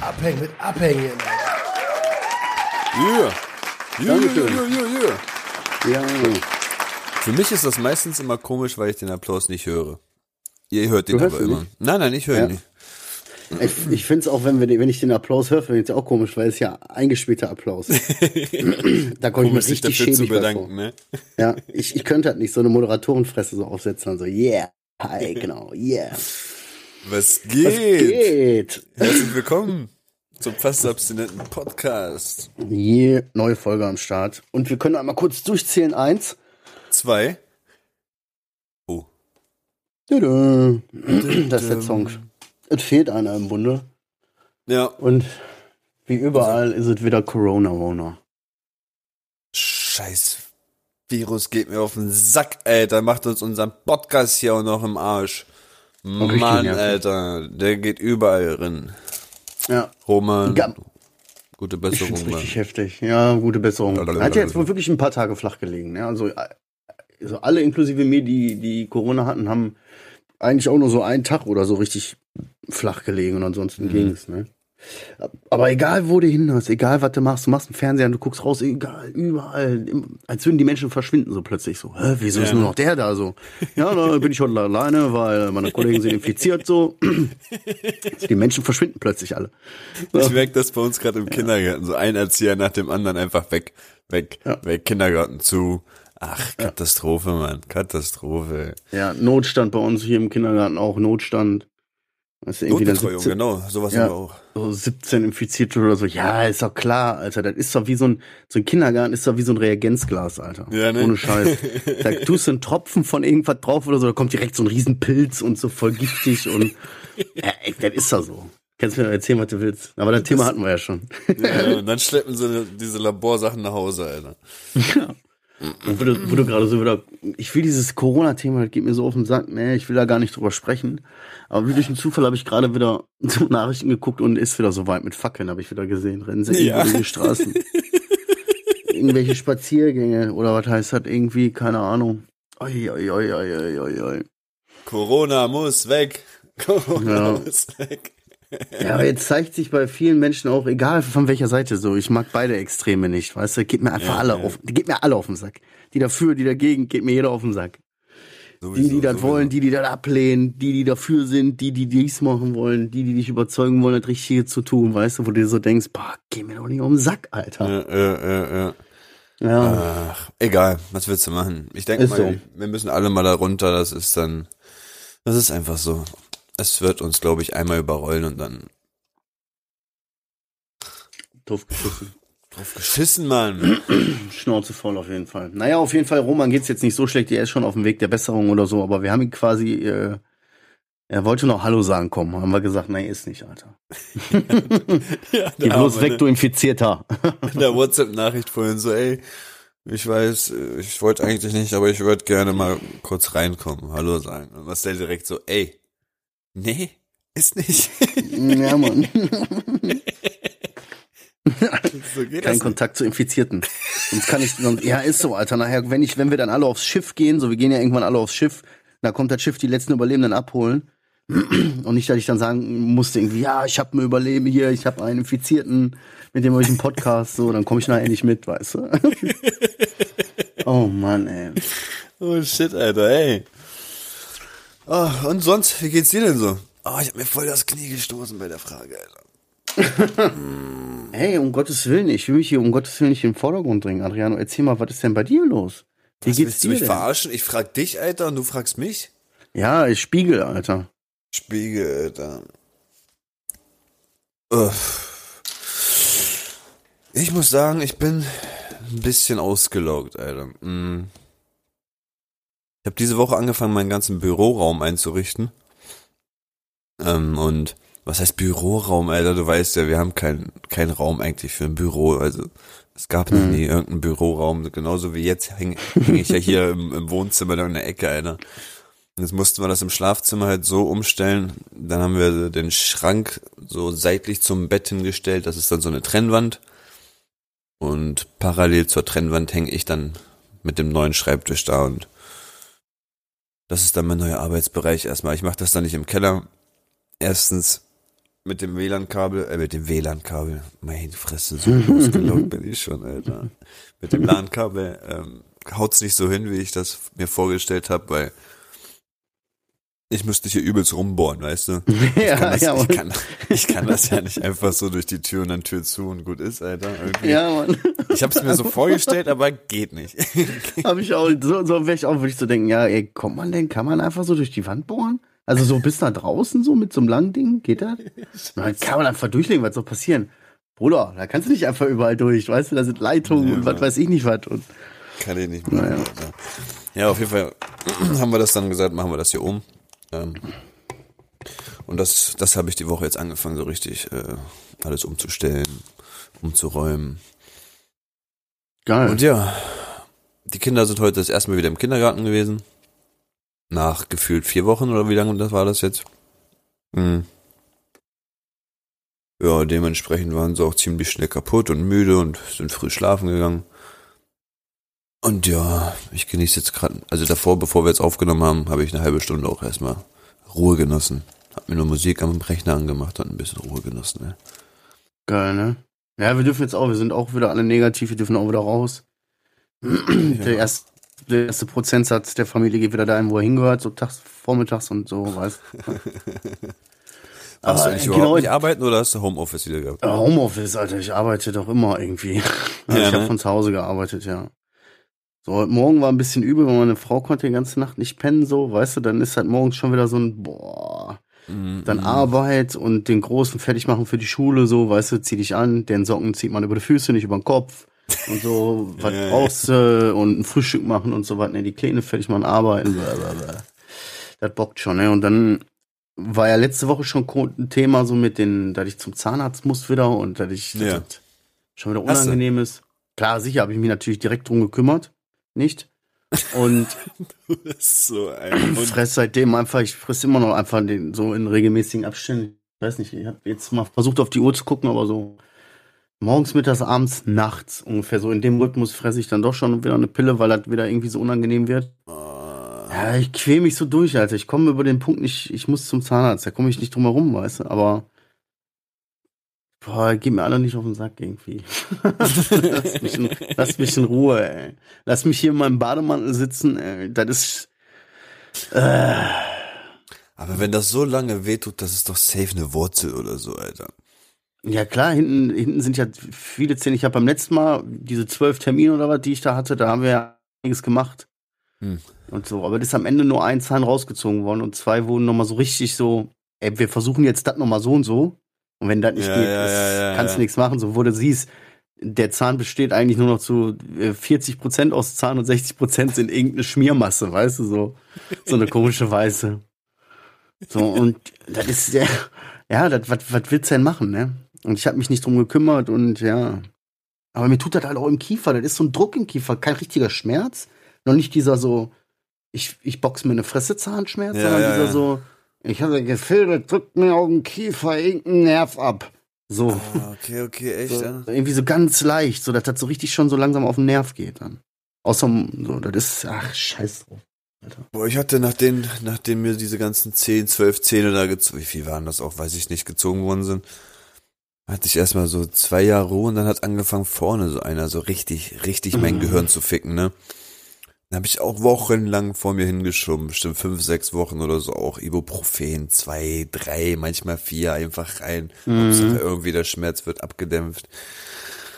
Abhängen mit Abhängen. Yeah. Yeah, Dankeschön. yeah, yeah, yeah. Ja, Für mich ist das meistens immer komisch, weil ich den Applaus nicht höre. Ihr hört den Du aber immer. nicht? Nein, nein, ich höre Ja. ihn nicht. Ich, ich finde es auch, wenn, wir, wenn ich den Applaus höre, finde ich es auch komisch, weil es ja eingespielter Applaus. da komme ich mir sich richtig schäbig bedanken, ne? Ja, ich, ich könnte halt nicht so eine Moderatorenfresse so aufsetzen und so, yeah, hi, genau, yeah. Was Was geht? geht? Herzlich willkommen zum fast abstinenten Podcast. Je, neue Folge am Start. Und wir können einmal kurz durchzählen. Eins. Zwei. Oh. Tüdü. Das ist der Song. Es fehlt einer im Bunde. Ja, Und wie überall ist es wieder Corona-Rona. scheiß Virus geht mir auf den Sack, Alter. Macht uns unseren Podcast hier auch noch im Arsch. Mann. Alter. Der geht überall rein. Ja. Roman, Ja. gute Ich Besserung, Mann. richtig heftig. Ja, gute Besserung. Blablabla. Hat ja jetzt wohl wirklich ein paar Tage flach gelegen. Ne? Also, also alle inklusive mir, die, die Corona hatten, haben eigentlich auch nur so einen Tag oder so richtig flach gelegen und Mhm. ansonsten ging's. Ne? Aber egal, wo du hin hast, egal, was du machst, du machst einen Fernseher und du guckst raus, egal, überall, als würden die Menschen verschwinden so plötzlich so. Hä, wieso ist Ja. nur noch der da so? Ja, da bin ich heute alleine, weil meine Kollegen sind infiziert so. Die Menschen verschwinden plötzlich alle. Ich merke das bei uns gerade im Kindergarten. So ein Erzieher nach dem anderen einfach weg, weg, Ja. weg, Kindergarten zu. Ach, Katastrophe, Mann. Katastrophe. Ja, Notstand bei uns hier im Kindergarten auch, Notstand. Weißt du, irgendwie dann Notbetreuung, 17, genau. Sowas Ja. haben wir auch. so 17 Infizierte oder so. Ja, ist doch klar, Alter. Das ist doch wie so ein, so ein Kindergarten ist doch wie so ein Reagenzglas, Alter. Ja, ne? Ohne Scheiß. Da tust du einen Tropfen von irgendwas drauf oder so, da kommt direkt so ein Riesenpilz und so voll giftig und, ja, ey, das ist doch so. Kannst mir erzählen, was du willst. Aber das Thema hatten wir ja schon. Ja, und dann schleppen sie diese Laborsachen nach Hause, Alter. Und wo du, wo du gerade so wieder, ich will dieses Corona-Thema, das geht mir so auf den Sack, nee, ich will da gar nicht drüber sprechen. Aber wie durch einen Zufall habe ich gerade wieder so Nachrichten geguckt und ist wieder so weit mit Fackeln, habe ich wieder gesehen. Rennen sie Ja. durch die Straßen. Irgendwelche Spaziergänge oder was heißt das irgendwie, keine Ahnung. Oi, oi, oi, oi, oi, oi, oi. Corona muss weg. Corona Ja. muss weg. Ja, aber jetzt zeigt sich bei vielen Menschen auch, egal von welcher Seite so, ich mag beide Extreme nicht, weißt du, geht mir einfach Ja, alle ja. auf, die geht mir alle auf den Sack. Die dafür, die dagegen, geht mir jeder auf den Sack. Die, die Sowieso, das sowieso. wollen, die, die das ablehnen, die, die dafür sind, die, die dies machen wollen, die, die dich überzeugen wollen, das Richtige zu tun, weißt du, wo du dir so denkst, boah, geh mir doch nicht um den Sack, Alter. Ja, ja, ja, ja. Ja, Ach, egal, was willst du machen? Ich denke mal, so. wir müssen alle mal da runter, das ist dann, das ist einfach so. Es wird uns, glaube ich, einmal überrollen und dann doof geschissen. drauf geschissen, Mann. Schnauze voll auf jeden Fall. Naja, auf jeden Fall, Roman geht's jetzt nicht so schlecht, er ist schon auf dem Weg der Besserung oder so, aber wir haben ihn quasi, äh, er wollte noch Hallo sagen kommen, haben wir gesagt, nein, ist nicht, Alter. ja, Geh bloß weg, du Infizierter. in der WhatsApp-Nachricht vorhin so, ey, ich weiß, ich wollte eigentlich nicht, aber ich würde gerne mal kurz reinkommen, Hallo sagen. Und was der direkt so, ey, nee, ist nicht. ja, Mann. so geht Kein das Kontakt zu Infizierten. Sonst kann ich, sonst, ja, ist so, Alter. Nachher, wenn ich, wenn wir dann alle aufs Schiff gehen, so, wir gehen ja irgendwann alle aufs Schiff, da kommt das Schiff die letzten Überlebenden abholen. Und nicht, dass ich dann sagen musste, irgendwie, ja, ich habe ein Überleben hier, ich habe einen Infizierten, mit dem habe ich einen Podcast, so, dann komme ich nachher nicht mit, weißt du. oh Mann, ey. Oh shit, Alter, ey. Oh, und sonst, wie geht's dir denn so? Oh, ich hab mir voll das Knie gestoßen bei der Frage, Alter. Hey, um Gottes Willen, ich will mich hier um Gottes Willen nicht in den Vordergrund bringen, Adriano. Erzähl mal, was ist denn bei dir los? Wie Was, geht's willst du dir mich denn? verarschen? Ich frag dich, Alter, und du fragst mich? Ja, ich spiegel, Alter. Spiegel, Alter. Uff. Ich muss sagen, ich bin ein bisschen ausgelaugt, Alter. Mm. Ich habe diese Woche angefangen, meinen ganzen Büroraum einzurichten. Ähm, und was heißt Büroraum, Alter? Du weißt ja, wir haben keinen keinen Raum eigentlich für ein Büro. Also es gab noch nie irgendeinen Büroraum. Genauso wie jetzt hänge häng ich ja hier im, im Wohnzimmer da in der Ecke, Alter. Und Jetzt mussten wir das im Schlafzimmer halt so umstellen. Dann haben wir den Schrank so seitlich zum Bett hingestellt. Das ist dann so eine Trennwand. Und parallel zur Trennwand hänge ich dann mit dem neuen Schreibtisch da und Das ist dann mein neuer Arbeitsbereich erstmal. Ich mache das dann nicht im Keller. Erstens mit dem WLAN-Kabel, äh, mit dem WLAN-Kabel. Meine Fresse, so ausgelockt bin ich schon, Alter. Mit dem LAN-Kabel ähm, haut's nicht so hin, wie ich das mir vorgestellt habe, weil ich müsste hier übelst rumbohren, weißt du? Ich, Ja, kann das, ja, ich, Mann. kann, ich kann das ja nicht einfach so durch die Tür und dann Tür zu und gut ist, Alter. Irgendwie. Ja, Mann. Ich habe es mir so vorgestellt, aber geht nicht. Hab ich auch, so, so wäre ich auch, würde ich so denken, ja, ey, kommt man denn, kann man einfach so durch die Wand bohren? Also so bis nach draußen, so mit so einem langen Ding, geht das? Dann kann man einfach durchlegen, was soll passieren? Bruder, da kannst du nicht einfach überall durch, weißt du, da sind Leitungen Ja, und was weiß ich nicht was. Und Kann ich nicht mehr. Naja. Ja, auf jeden Fall haben wir das dann gesagt, machen wir das hier um. Ähm, und das, das habe ich die Woche jetzt angefangen, so richtig äh, alles umzustellen, umzuräumen. geil. Und ja, die Kinder sind heute das erste Mal wieder im Kindergarten gewesen. Nach gefühlt vier Wochen oder wie lange das war das jetzt? Mhm. Ja, dementsprechend waren sie auch ziemlich schnell kaputt und müde und sind früh schlafen gegangen. Und ja, ich genieße jetzt gerade, also davor, bevor wir jetzt aufgenommen haben, habe ich eine halbe Stunde auch erstmal Ruhe genossen. Hab mir nur Musik am Rechner angemacht und ein bisschen Ruhe genossen. Ne? Geil, ne? Ja, wir dürfen jetzt auch, wir sind auch wieder alle negativ, wir dürfen auch wieder raus. Der, erste, der erste Prozentsatz der Familie geht wieder dahin, wo er hingehört, so tags, vormittags und so, weißt du Aber, eigentlich genau, überhaupt nicht arbeiten oder hast du Homeoffice wieder gehabt? Äh, Homeoffice, Alter, ich arbeite doch immer irgendwie. Ja, ich habe ne? von zu Hause gearbeitet, ja. So, heute Morgen war ein bisschen übel, weil meine Frau konnte die ganze Nacht nicht pennen, so, weißt du, dann ist halt morgens schon wieder so ein, boah, Mhm, dann mhm. Arbeit und den Großen fertig machen für die Schule, so, weißt du, zieh dich an, den Socken zieht man über die Füße, nicht über den Kopf und so, was brauchst du und ein Frühstück machen und so was, ne, die Kleine fertig machen, arbeiten, blablabla. Das bockt schon, ne, und dann war ja letzte Woche schon ein Thema so mit den, dass ich zum Zahnarzt muss wieder und dass ich Ja. das schon wieder unangenehm ist. Klar, sicher habe ich mich natürlich direkt drum gekümmert, nicht? Und so fress seitdem einfach, ich fress immer noch einfach den, so in regelmäßigen Abständen. Ich weiß nicht, ich habe jetzt mal versucht auf die Uhr zu gucken, aber so morgens, mittags, abends, nachts ungefähr so in dem Rhythmus fresse ich dann doch schon wieder eine Pille, weil das wieder irgendwie so unangenehm wird. Ah, Ja, ich quäl mich so durch, Alter. Ich komme über den Punkt nicht, ich muss zum Zahnarzt, da komme ich nicht drum herum, weißt du, aber boah, geht mir alle nicht auf den Sack irgendwie. lass, mich in, lass mich in Ruhe, ey. Lass mich hier in meinem Bademantel sitzen, ey. Das ist äh, Aber wenn das so lange wehtut, das ist doch safe eine Wurzel oder so, Alter. Ja klar, hinten, hinten sind ja viele Zähne. Ich habe beim letzten Mal diese zwölf Termine oder was, die ich da hatte, da haben wir ja einiges gemacht. Hm. Und so. Aber das ist am Ende nur ein Zahn rausgezogen worden und zwei wurden nochmal so richtig so, ey, wir versuchen jetzt das nochmal so und so. Und wenn das nicht Ja, geht, ja, ist, ja, ja, kannst du ja. nichts machen. So wurde siehst, der Zahn besteht eigentlich nur noch zu äh, 40 Prozent aus Zahn und 60 Prozent sind irgendeine Schmiermasse, weißt du, so. So eine komische Weiße. So, und das ist der, ja, das, was, was willst du denn machen, ne? Und ich habe mich nicht drum gekümmert und ja. Aber mir tut das halt auch im Kiefer, das ist so ein Druck im Kiefer, kein richtiger Schmerz. Noch nicht dieser so, ich, ich box mir eine Fresse Zahnschmerz, Ja, sondern ja, dieser ja. so, ich habe das Gefühl, das drückt mir auf den Kiefer irgendeinen Nerv ab. So. Ah, okay, okay, echt, so ja? irgendwie so ganz leicht, so dass das so richtig schon so langsam auf den Nerv geht dann. Außer, so, das ist, ach, scheiß drauf. Boah, ich hatte nachdem, nachdem mir diese ganzen 10, 12 Zähne da gezogen, wie viel waren das auch, weiß ich nicht, gezogen worden sind, hatte ich erstmal so zwei Jahre Ruhe und dann hat angefangen vorne so einer so richtig, richtig mein Mhm. Gehirn zu ficken, ne? Dann habe ich auch wochenlang vor mir hingeschoben, bestimmt fünf, sechs Wochen oder so, auch Ibuprofen, zwei, drei, manchmal vier, einfach rein. Mhm. Hauptsache irgendwie der Schmerz wird abgedämpft.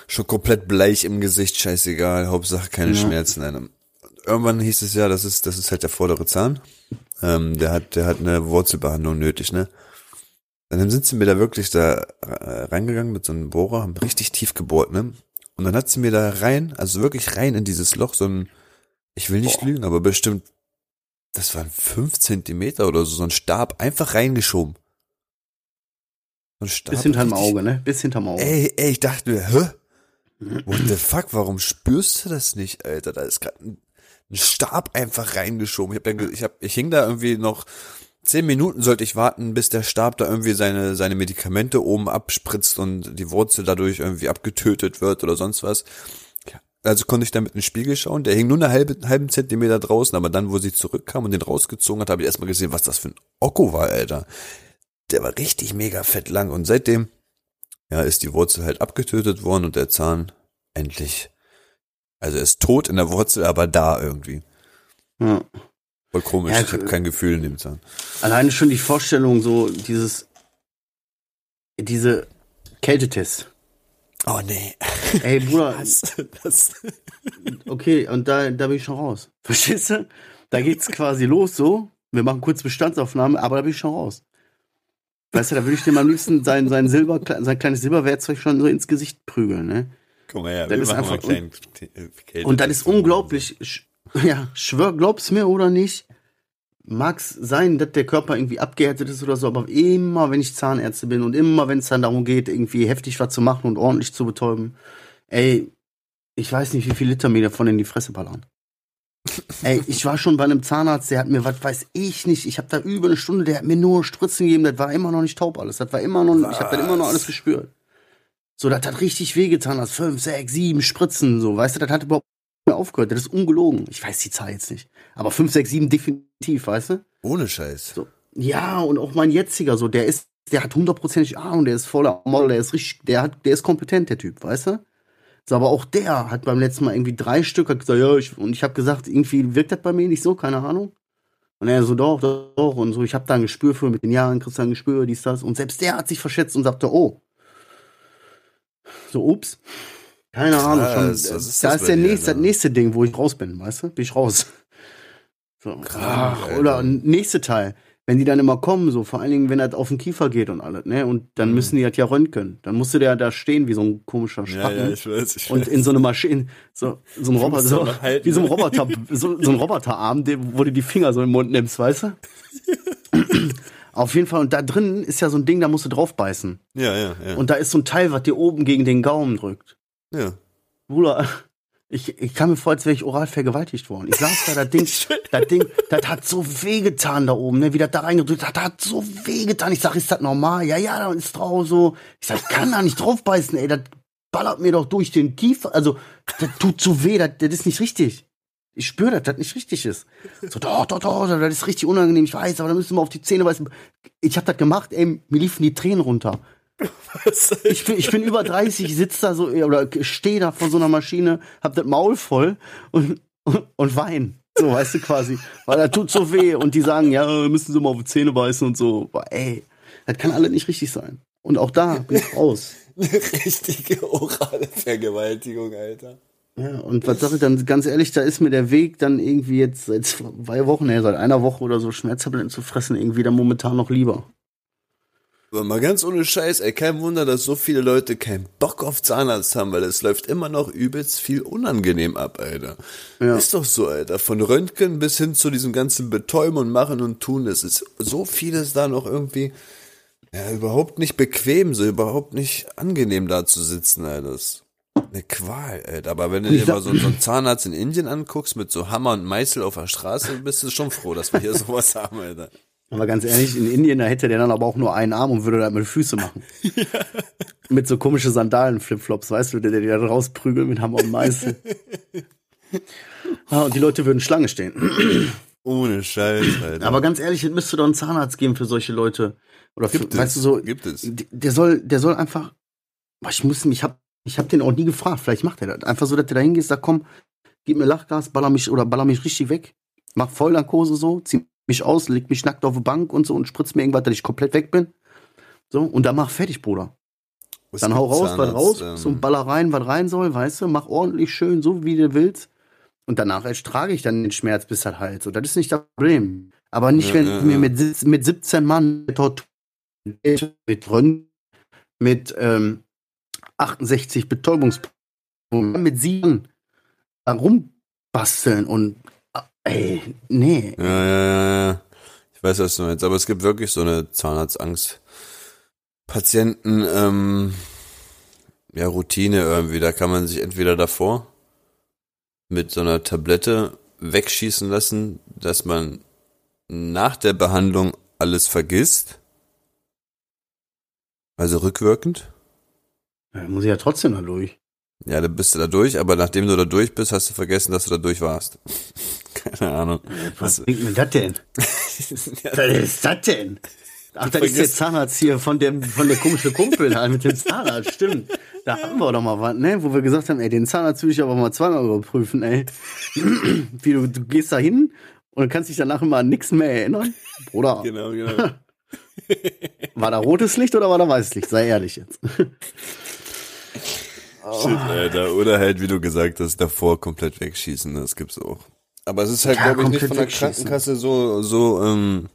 Schon komplett bleich im Gesicht, scheißegal, Hauptsache keine Ja. Schmerzen. Nein. Irgendwann hieß es ja, das ist, das ist halt der vordere Zahn. Ähm, der hat, der hat eine Wurzelbehandlung nötig, ne? Dann sind sie mir da wirklich da äh, reingegangen mit so einem Bohrer, haben richtig tief gebohrt, ne? Und dann hat sie mir da rein, also wirklich rein in dieses Loch, so ein, ich will nicht Boah. lügen, aber bestimmt, das waren fünf Zentimeter oder so, so ein Stab einfach reingeschoben. So ein Stab. Bis hinterm Auge, ne? Bis hinterm Auge. Ey, ey, ich dachte mir, hä? What the fuck, warum spürst du das nicht, Alter? Da ist gerade ein, ein Stab einfach reingeschoben. Ich hab, dann, ich hab, ich hing da irgendwie noch zehn Minuten sollte ich warten, bis der Stab da irgendwie seine, seine Medikamente oben abspritzt und die Wurzel dadurch irgendwie abgetötet wird oder sonst was. Also konnte ich damit in den Spiegel schauen. Der hing nur eine halbe, halben Zentimeter draußen, aber dann, wo sie zurückkam und den rausgezogen hat, habe ich erstmal gesehen, was das für ein Okko war, Alter. Der war richtig mega fett lang und seitdem, ja, ist die Wurzel halt abgetötet worden und der Zahn endlich, also er ist tot in der Wurzel, aber da irgendwie. Ja. Voll komisch, Ja, ich habe kein Gefühl in dem Zahn. Alleine schon die Vorstellung, so dieses, diese Kältetest. Oh nee. Ey, Bruder, Das, das, okay, und da, da bin ich schon raus. Verstehst du? Da geht's quasi los so. Wir machen kurz Bestandsaufnahme, aber da bin ich schon raus. Weißt du, da würde ich dem am liebsten sein, sein Silber, sein kleines Silberwerkzeug schon so ins Gesicht prügeln, ne? Guck mal her, Das wir ist machen mal einfach- einen kleinen äh, Kälte- Und das ist unglaublich. Sch- Ja, schwör, glaub's mir oder nicht. Mag's sein, dass der Körper irgendwie abgehärtet ist oder so, aber immer, wenn ich Zahnärzte bin und immer, wenn es dann darum geht, irgendwie heftig was zu machen und ordentlich zu betäuben, ey, ich weiß nicht, wie viel Liter mir davon in die Fresse ballern. ey, ich war schon bei einem Zahnarzt, der hat mir, was weiß ich nicht, ich habe da über eine Stunde, der hat mir nur Spritzen gegeben, das war immer noch nicht taub alles, das war immer noch, ich habe dann immer noch Was? alles gespürt. So, das hat richtig wehgetan, das fünf, sechs, sieben Spritzen, so, weißt du, das hat überhaupt aufgehört, das ist ungelogen. Ich weiß die Zahl jetzt nicht. Aber fünf, sechs, sieben definitiv, weißt du? Ohne Scheiß. So. Ja, und auch mein jetziger, so, der ist, der hat hundertprozentig Ahnung, der ist voller Model, der ist richtig, der hat, der ist kompetent, der Typ, weißt du? So, aber auch der hat beim letzten Mal irgendwie drei Stück, hat gesagt, ja, ich, und ich habe gesagt, irgendwie wirkt das bei mir nicht so, keine Ahnung. Und er so, doch, doch, doch, und so, ich habe da ein Gespür für, mit den Jahren kriegst du ein Gespür, dies, das. Und selbst der hat sich verschätzt und sagte, oh. So, ups. Keine Ahnung. Schon, Krass, was ist da das ist der nächste, das nächste Ding, wo ich raus bin, weißt du? Bin ich raus. So. Krank, Ach, oder nächste Teil. Wenn die dann immer kommen, so vor allen Dingen, wenn das auf den Kiefer geht und alles, ne? Und dann Mhm. müssen die das ja röntgen. Dann musste der da stehen wie so ein komischer Ja, Spacken. ja, ich weiß, ich und weiß. in so eine Maschine, so, so ein Roboter, musst so, wie so ein ne? Roboter, so, so ein Roboterarm, dem- wo du die Finger so im Mund nimmst, weißt du? Auf jeden Fall, und da drin ist ja so ein Ding, da musst du drauf beißen. ja, ja, ja. Und da ist so ein Teil, was dir oben gegen den Gaumen drückt. Ja. Bruder, ich, ich kam mir vor, als wäre ich oral vergewaltigt worden. Ich saß da, das Ding, das Ding, das hat so wehgetan da oben, ne, wie das da reingedrückt hat, das hat so wehgetan. Ich sag, ist das normal? Ja, ja, da ist drauf so. Ich sag, ich kann da nicht drauf beißen, ey, das ballert mir doch durch den Kiefer. Also, das tut so weh, das, das ist nicht richtig. Ich spüre, dass das nicht richtig ist. So, doch, doch, doch, das ist richtig unangenehm, ich weiß, aber da müssen wir auf die Zähne beißen. Ich hab das gemacht, ey, mir liefen die Tränen runter. Ich bin, ich bin über 30, sitze da so oder stehe da vor so einer Maschine, hab das Maul voll und, und, und wein. So, weißt du quasi. Weil das tut so weh. Und die sagen, ja, wir müssen sie mal auf die Zähne beißen und so. Boah, ey, das kann alles nicht richtig sein. Und auch da bin ich raus. Eine richtige orale Vergewaltigung, Alter. Ja, und was sag ich dann ganz ehrlich, da ist mir der Weg dann irgendwie jetzt seit zwei Wochen, her, seit einer Woche oder so Schmerztabletten zu fressen, irgendwie dann momentan noch lieber. Aber mal ganz ohne Scheiß, ey, kein Wunder, dass so viele Leute keinen Bock auf Zahnarzt haben, weil es läuft immer noch übelst viel unangenehm ab, Alter. Ja. Ist doch so, Alter. Von Röntgen bis hin zu diesem ganzen Betäuben und Machen und Tun, es ist so vieles da noch irgendwie, ja, überhaupt nicht bequem, so überhaupt nicht angenehm da zu sitzen, Alter. Das ist eine Qual, Alter. Aber wenn du dir mal so, so einen Zahnarzt in Indien anguckst mit so Hammer und Meißel auf der Straße, bist du schon froh, dass wir hier sowas haben, Alter. Aber ganz ehrlich, in Indien, da hätte der dann aber auch nur einen Arm und würde das mit Füße machen. Mit so komische Sandalen-Flipflops, weißt du, der der die da rausprügelt mit Hammer und Meißel. Ah, und die Leute würden Schlange stehen. Ohne Scheiß, Alter. Aber ganz ehrlich, es müsste doch einen Zahnarzt geben für solche Leute. Oder für, Gibt es, weißt du so, gibt es. der soll, der soll einfach, ich muss ich hab, ich hab den auch nie gefragt, vielleicht macht er das. Einfach so, dass der da hingeht, sagt, komm, gib mir Lachgas, baller mich, oder baller mich richtig weg. Mach Vollnarkose so, zieh mich aus, leg mich nackt auf die Bank und so und spritz mir irgendwas, dass ich komplett weg bin. So, und dann mach fertig, Bruder. Es Dann hau raus, was raus, ähm, so baller rein, was rein soll, weißt du, mach ordentlich schön, so wie du willst. Und danach ertrage ich dann den Schmerz, bis das halt so. Das ist nicht das Problem. Aber nicht, Ja, wenn ja, mir mit, mit 17 Mann mit Tortur, mit Röntgen, mit ähm, 68 Betäubungspunkten, mit sieben da rumbasteln und ey, nee. Ja, ja, ja, ja. Ich weiß, was du meinst, aber es gibt wirklich so eine Zahnarztangst. Patienten, ähm, ja, Routine irgendwie, da kann man sich entweder davor mit so einer Tablette wegschießen lassen, dass man nach der Behandlung alles vergisst. Also rückwirkend. Da muss ich ja trotzdem da durch. Ja, dann bist du da durch, aber nachdem du da durch bist, hast du vergessen, dass du da durch warst. Keine Ahnung. Was bringt mir das denn? Was ist das denn? Ach, das ist der Zahnarzt hier von dem, von der komischen Kumpel da mit dem Zahnarzt, stimmt. Da haben wir doch mal was, ne? Wo wir gesagt haben, ey, den Zahnarzt will ich aber mal zweimal überprüfen, ey. Wie du, du gehst da hin und kannst dich danach immer an nichts mehr erinnern. Bruder. Genau, genau. War da rotes Licht oder war da weißes Licht? Sei ehrlich jetzt. Shit, Alter. Oder halt, wie du gesagt hast, davor komplett wegschießen, das gibt's auch. Aber es ist halt, Ja, glaube ich, nicht von der wegschießen. Krankenkasse so, so, ähm,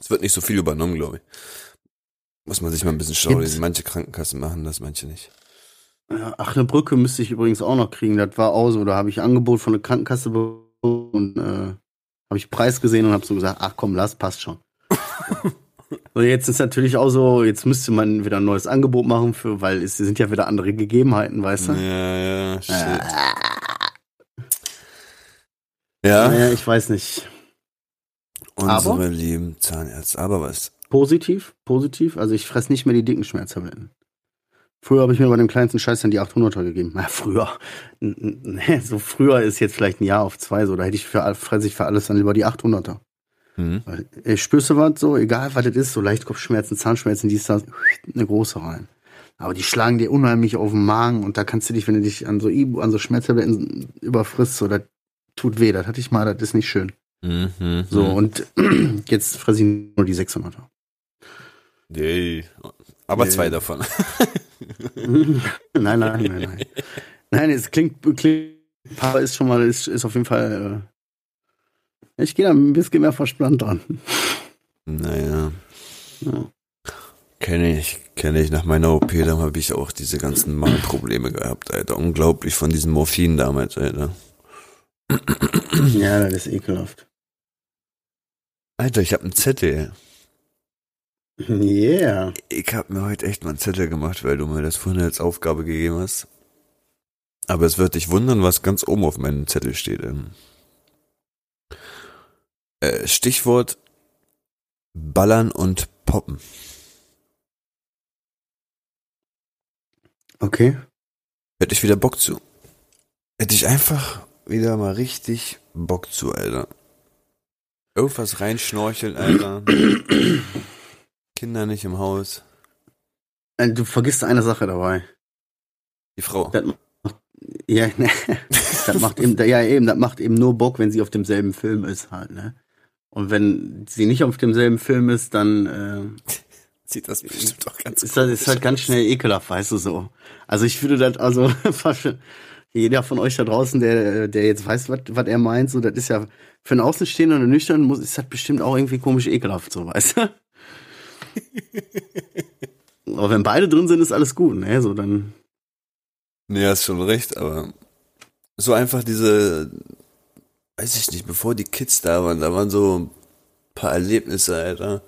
es wird nicht so viel übernommen, glaube ich. Muss man sich mal ein bisschen lesen. Manche Krankenkassen machen das, manche nicht. Ach, eine Brücke müsste ich übrigens auch noch kriegen. Das war auch so. Da habe ich Angebot von der Krankenkasse bekommen und äh, habe ich Preis gesehen und habe so gesagt, ach komm, lass, passt schon. so, jetzt ist natürlich auch so, jetzt müsste man wieder ein neues Angebot machen, für, weil es sind ja wieder andere Gegebenheiten, weißt du? Ja, ja, shit. Äh, Ja, Naja, ich weiß nicht. unsere aber- lieben Zahnärzte. Aber was? Positiv, positiv. Also ich fress nicht mehr die dicken Schmerztabletten. Früher habe ich mir bei dem kleinsten Scheiß dann die 800er gegeben. Na, früher. Nee, so früher ist jetzt vielleicht ein Jahr auf zwei so. Da hätte ich für, fress ich für alles dann lieber die 800er. Hm? Weil, ey, spürst du was so, egal was das ist, so Leichtkopfschmerzen, Zahnschmerzen, die ist da eine große rein. Aber die schlagen dir unheimlich auf den Magen und da kannst du dich, wenn du dich an so Ibu, an so Schmerztabletten überfrisst, so, das tut weh, das hatte ich mal, das ist nicht schön. Mhm, So, mhm. und jetzt fresse ich nur die 600er. Yay. Aber Nee. zwei davon. nein, nein, nein, nein. Nein, es klingt, klingt, ist schon mal, ist, ist auf jeden Fall, äh, ich gehe da ein bisschen mehr verspannt dran. Naja, Ja. kenne ich, kenne ich. Nach meiner OP, dann habe ich auch diese ganzen Magenprobleme gehabt, Alter. Unglaublich von diesem Morphin damals, Alter. Ja, das ist ekelhaft. Alter, ich habe einen Zettel. Yeah. Ich habe mir heute echt mal einen Zettel gemacht, weil du mir das vorhin als Aufgabe gegeben hast. Aber es wird dich wundern, was ganz oben auf meinem Zettel steht. ähm. Äh, Stichwort Ballern und Poppen. Okay. Hätte ich wieder Bock zu. Hätte ich einfach wieder mal richtig Bock zu, Alter. Irgendwas reinschnorcheln, Alter. Kinder nicht im Haus. Äh, Du vergisst eine Sache dabei. Die Frau. Das macht, ja, ne, das macht eben, ja eben, das macht eben nur Bock, wenn sie auf demselben Film ist halt, ne? Und wenn sie nicht auf demselben Film ist, dann äh, Sieht das bestimmt auch ganz ist das ist halt ganz schnell ekelhaft, weißt du so. Also ich würde das also fast- jeder von euch da draußen, der der jetzt weiß, was er meint, so das ist ja für einen Außenstehenden und nüchtern muss ist das bestimmt auch irgendwie komisch ekelhaft so, weißt du? Aber wenn beide drin sind, ist alles gut, ne? So dann Nee, hast schon recht, aber so einfach diese, weiß ich nicht, bevor die Kids da waren, da waren so ein paar Erlebnisse, Alter.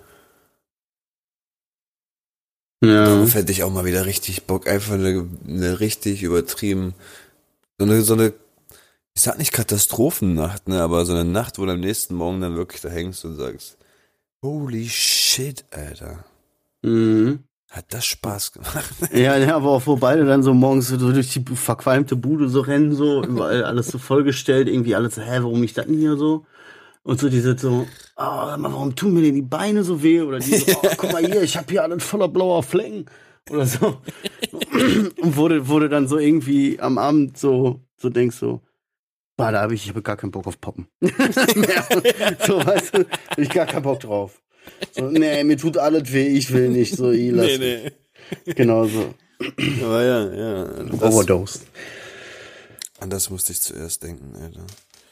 ja. Darauf hätte ich auch mal wieder richtig Bock, einfach eine, eine richtig übertrieben, so eine, so eine, ich sag nicht Katastrophennacht, ne, aber so eine Nacht, wo du am nächsten Morgen dann wirklich da hängst und sagst, holy shit, Alter. Mhm. Hat das Spaß gemacht? Ja, ja, aber auch wo beide dann so morgens so durch die verqualmte Bude so rennen, so, überall alles so vollgestellt, irgendwie alles so, hä, warum ich das denn hier so? Und so diese so, ah, mal, warum tun mir denn die Beine so weh? Oder die so, oh, guck mal hier, ich hab hier alles voller blauer Flecken. Oder so. Und wurde, wurde dann so irgendwie am Abend so, so denkst so, bah, da habe ich, ich habe gar keinen Bock auf Poppen. So, weißt du, hab ich gar keinen Bock drauf. So, nee, mir tut alles weh, ich will nicht, so, ich lass nee. Genau so. Aber ja, ja. Das, Overdose. an das musste ich zuerst denken, Alter.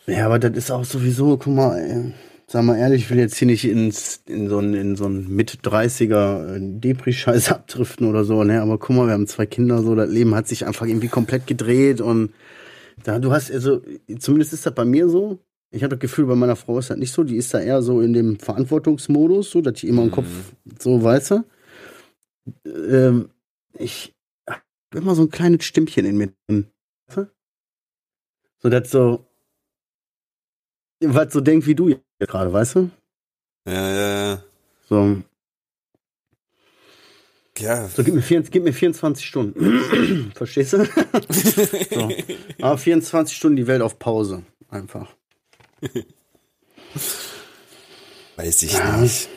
Ja, aber das ist auch sowieso, guck mal, ey, sag mal ehrlich, ich will jetzt hier nicht ins, in so einen, in so einen Mit-30er äh, Depri-Scheiß abdriften oder so, ne, aber guck mal, wir haben zwei Kinder, so, das Leben hat sich einfach irgendwie komplett gedreht und da, du hast, also, zumindest ist das bei mir so, ich habe das Gefühl, bei meiner Frau ist das nicht so, die ist da eher so in dem Verantwortungsmodus, so, dass die immer im Kopf so, weißt du, ähm, ich hab immer so ein kleines Stimmchen in mir drin, so, dass so, was so denkt wie du jetzt gerade, weißt du? Ja, ja, ja. So. Ja, So, gib mir, vier, gib mir 24 Stunden. Verstehst du? so. Aber 24 Stunden die Welt auf Pause. Einfach. weiß ich Ja. nicht.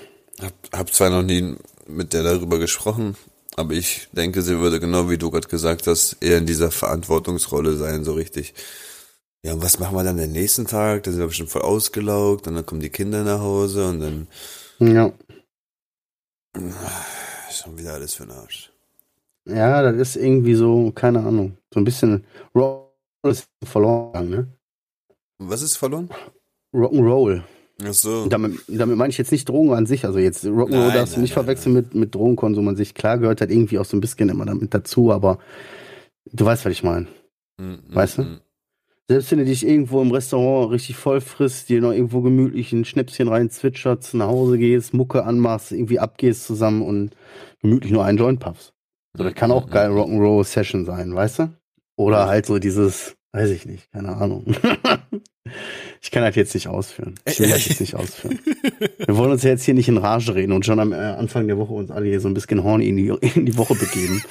Hab, hab zwar noch nie mit der darüber gesprochen, aber ich denke, sie würde genau wie du gerade gesagt hast, eher in dieser Verantwortungsrolle sein, so richtig. Ja, und was machen wir dann den nächsten Tag? Da sind wir bestimmt voll ausgelaugt und dann kommen die Kinder nach Hause und dann Ja. ist schon wieder alles für den Arsch. Ja, das ist irgendwie so, keine Ahnung. So ein bisschen Roll ist verloren, gegangen, ne? Was ist verloren? Rock'n'Roll. Ach so. Damit, damit meine ich jetzt nicht Drogen an sich. Also jetzt Rock'n'Roll darfst du nicht nein, verwechseln mit, mit Drogenkonsum an sich. Klar gehört halt irgendwie auch so ein bisschen immer damit dazu, aber du weißt, was ich meine. Mm, Weißt du? mm, Selbst wenn du dich irgendwo im Restaurant richtig voll frisst, dir noch irgendwo gemütlich ein Schnäpschen rein zwitscherst, nach Hause gehst, Mucke anmachst, irgendwie abgehst zusammen und gemütlich nur einen Joint puffst. So, das kann auch geil mm. Rock'n'Roll-Session sein, weißt du? Oder halt so dieses, weiß ich nicht, keine Ahnung. ich kann das jetzt nicht ausführen. Ich will das jetzt nicht ausführen. Wir wollen uns ja jetzt hier nicht in Rage reden und schon am äh, Anfang der Woche uns alle hier so ein bisschen horny in die, in die Woche begeben.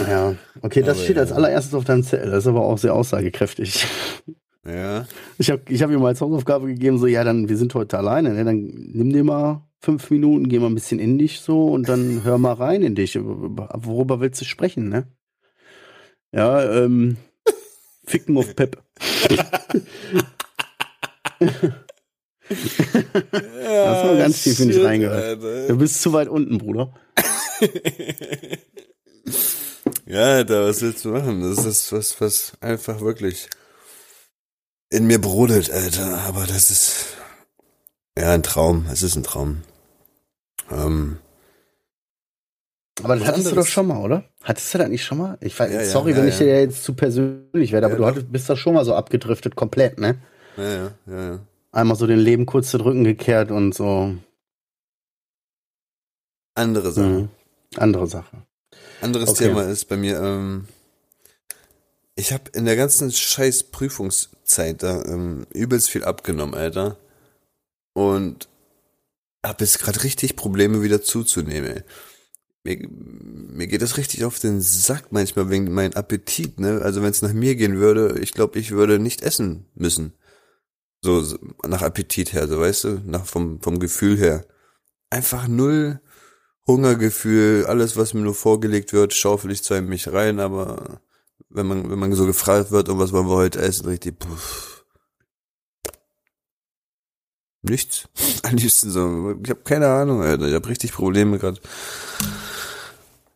Ja, okay, das Aber steht ja. als allererstes auf deinem Zettel. Das ist aber auch sehr aussagekräftig. Ja. Ich habe ich hab ihm als Hausaufgabe gegeben, so, ja, dann, wir sind heute alleine, ne? dann nimm dir mal fünf Minuten, geh mal ein bisschen in dich so und dann hör mal rein in dich. Worüber willst du sprechen, ne? Ja, ähm, Ficken auf Pep. Hast du ganz tief in dich reingehört. Du bist zu weit unten, Bruder. Ja, Alter, was willst du machen? Das ist was, was einfach wirklich in mir brodelt, Alter. Aber das ist ja ein Traum. Es ist ein Traum. Ähm, Aber das hattest du anderes. doch schon mal, oder? Hattest du das nicht schon mal? Ich weiß, Ja, sorry, ja, wenn ich ja. dir jetzt zu persönlich werde, aber du hattest, bist doch schon mal so abgedriftet, komplett, ne? ja, ja, ja, ja. Einmal so den Leben kurz zu drücken gekehrt und so. Andere Sachen. Mhm. Andere Sache. Anderes Okay. Thema ist bei mir, ähm, ich habe in der ganzen scheiß Prüfungszeit da ähm, übelst viel abgenommen, Alter. Und habe jetzt gerade richtig Probleme wieder zuzunehmen. Ey. Mir, mir geht das richtig auf den Sack manchmal wegen meinem Appetit, ne? Also wenn es nach mir gehen würde, ich glaube, ich würde nicht essen müssen. So, so nach Appetit her, so weißt du, nach vom vom Gefühl her. Einfach null Hungergefühl, alles, was mir nur vorgelegt wird, schaufel ich zwar in mich rein, aber wenn man, wenn man so gefragt wird, und was wollen wir heute essen, richtig, puff. Nichts. Am liebsten so, ich habe keine Ahnung, Alter, ich habe richtig Probleme gerade.